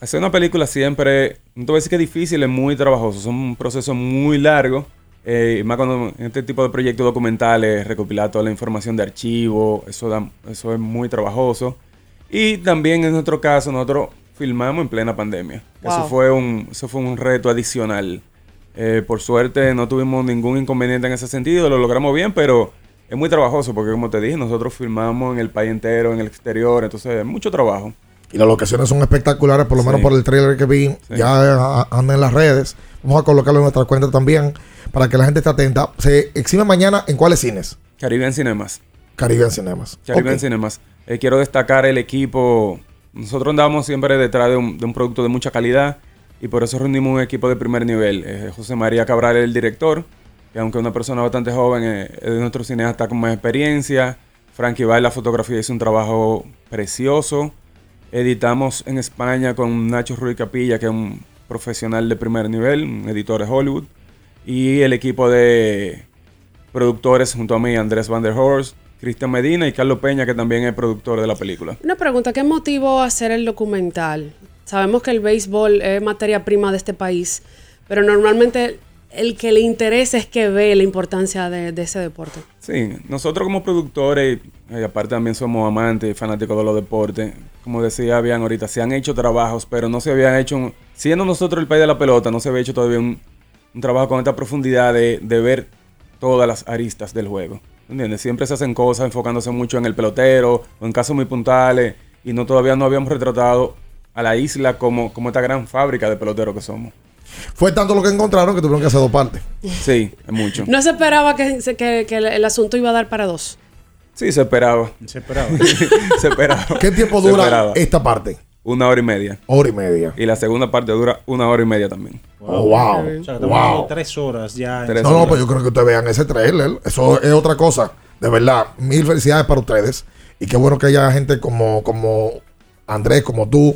Hacer una película siempre, no te voy a decir que es difícil, es muy trabajoso, son un proceso muy largo. eh, más cuando en este tipo de proyectos documentales, recopilar toda la información de archivo, eso, da, eso es muy trabajoso. Y también en nuestro caso, nosotros filmamos en plena pandemia. Eso, fue un, eso fue un reto adicional. Eh, por suerte no tuvimos ningún inconveniente en ese sentido, lo logramos bien, pero es muy trabajoso porque como te dije, nosotros filmamos en el país entero, en el exterior, entonces es mucho trabajo. Y las locaciones son espectaculares, por lo menos por el trailer que vi. Ya a- anda en las redes. Vamos a colocarlo en nuestra cuenta también para que la gente esté atenta. Se exhibe mañana en cuáles cines? Caribbean Cinemas. Caribbean Cinemas. Caribbean. Cinemas. Eh, quiero destacar el equipo. Nosotros andamos siempre detrás de un, de un producto de mucha calidad y por eso reunimos un equipo de primer nivel. Eh, José María Cabral es el director, que aunque es una persona bastante joven, eh, es de nuestro cineasta con más experiencia. Frankie Bay, la fotografía, hizo un trabajo precioso. Editamos en España con Nacho Ruiz Capilla, que es un profesional de primer nivel, un editor de Hollywood. Y el equipo de productores junto a mí, Andrés Van der Horst, Cristian Medina y Carlos Peña, que también es productor de la película. Una pregunta, ¿qué motivó hacer el documental? Sabemos que el béisbol es materia prima de este país, pero normalmente el que le interesa es que ve la importancia de, ese deporte. Sí, nosotros como productores, y aparte también somos amantes y fanáticos de los deportes, como decía bien ahorita, se han hecho trabajos, pero no se habían hecho, siendo nosotros el país de la pelota, no se había hecho todavía un, un trabajo con esta profundidad de, de ver todas las aristas del juego. ¿Entiendes? Siempre se hacen cosas enfocándose mucho en el pelotero o en casos muy puntuales y no todavía no habíamos retratado a la isla como, como esta gran fábrica de peloteros que somos. Fue tanto lo que encontraron que tuvieron que hacer dos partes. Sí, es mucho. No se esperaba que, se- que- que el, el asunto iba a dar para dos. Sí, se esperaba. Se esperaba. se esperaba. ¿Qué tiempo dura esta parte? Una hora y media. Hora y media. Y la segunda parte dura una hora y media también. Oh, wow. O sea, Wow. tres horas ya. Tres No, no, pues yo creo que ustedes vean ese trailer. Eso es otra cosa. De verdad, mil felicidades para ustedes. Y qué bueno que haya gente como, como Andrés, como tú,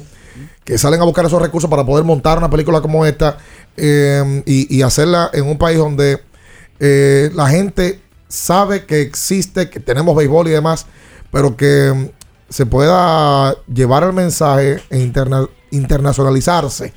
que salen a buscar esos recursos para poder montar una película como esta eh, y, y hacerla en un país donde eh, la gente sabe que existe, que tenemos béisbol y demás, pero que mm, se pueda llevar el mensaje e interna- internacionalizarse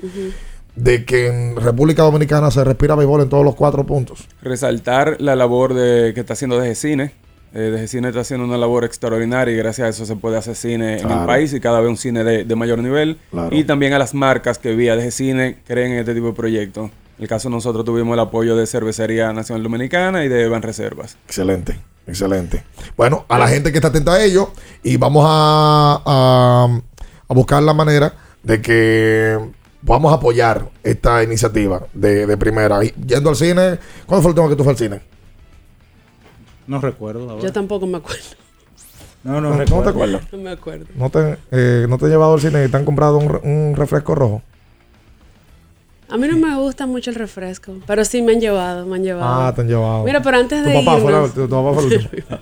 de que en República Dominicana se respira béisbol en todos los cuatro puntos. Resaltar la labor de, que está haciendo DGCine. Eh, DGCine está haciendo una labor extraordinaria y gracias a eso se puede hacer cine en el país y cada vez un cine de, de mayor nivel. Claro. Y también a las marcas que vía DGCine creen en este tipo de proyectos. En el caso de nosotros tuvimos el apoyo de Cervecería Nacional Dominicana y de Banreservas. Excelente, excelente. Bueno, a la gente que está atenta a ello y vamos a, a- a buscar la manera de que podamos apoyar esta iniciativa de, de primera. Y Yendo al cine, ¿cuándo fue el último que tú fue al cine? No recuerdo. ahora. Yo tampoco me acuerdo. No, no, ¿No, ¿no recuerdo. te acuerdas? No me acuerdo. ¿No te, eh, ¿No te han llevado al cine y te han comprado un, un refresco rojo? A mí no me gusta mucho el refresco, pero sí me han llevado, me han llevado. Ah, te han llevado. Mira, pero antes Tu de papá fue la- irnos... tu- tu papá fue el último.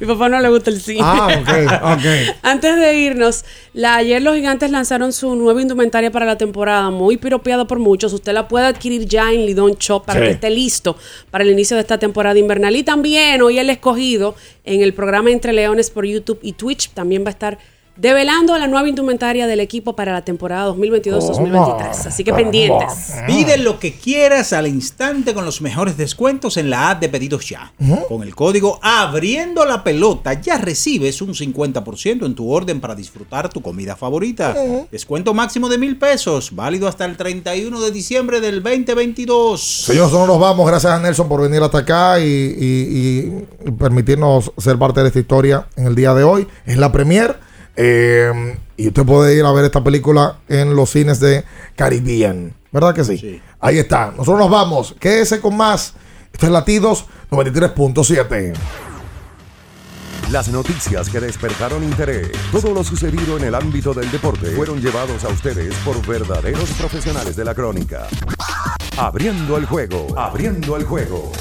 Mi papá no le gusta el cine. Ah, ok, ok. Antes de irnos, la, ayer los gigantes lanzaron su nueva indumentaria para la temporada, muy piropeada por muchos. Usted la puede adquirir ya en Lidón Shop para Sí. que esté listo para el inicio de esta temporada invernal. Y también hoy el escogido en el programa Entre Leones por YouTube y Twitch también va a estar develando la nueva indumentaria del equipo para la temporada 2022-2023. Así que pendientes. Pide lo que quieras al instante con los mejores descuentos en la app de pedidos ya. Con el código Abriendo la Pelota ya recibes un 50% en tu orden para disfrutar tu comida favorita. Descuento máximo de mil pesos, válido hasta el 31 de diciembre del 2022. Señores, nosotros nos vamos. Gracias a Nelson por venir hasta acá y, y- y permitirnos ser parte de esta historia en el día de hoy. Es la premier. Eh, y usted puede ir a ver esta película en los cines de Caribbean. ¿Verdad que sí? Ahí está. Nosotros nos vamos. Quédese con más. Esto es Latidos 93.7. Las noticias que despertaron interés, todo lo sucedido en el ámbito del deporte, fueron llevados a ustedes por verdaderos profesionales de la crónica. Abriendo el juego, abriendo el juego.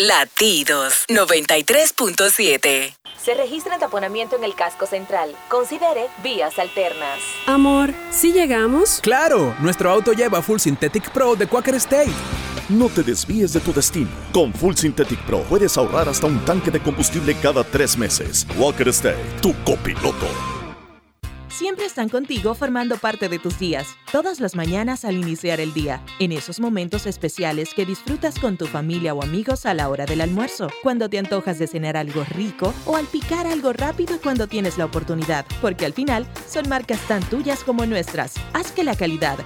Latidos 93.7. Se registra taponamiento en el casco central. Considere vías alternas. Amor, ¿sí llegamos? Claro, nuestro auto lleva Full Synthetic Pro de Quaker State. No te desvíes de tu destino. Con Full Synthetic Pro puedes ahorrar hasta un tanque de combustible cada tres meses. Walker State, tu copiloto. Siempre están contigo formando parte de tus días, todas las mañanas al iniciar el día, en esos momentos especiales que disfrutas con tu familia o amigos a la hora del almuerzo, cuando te antojas de cenar algo rico o al picar algo rápido cuando tienes la oportunidad, porque al final son marcas tan tuyas como nuestras. Haz que la calidad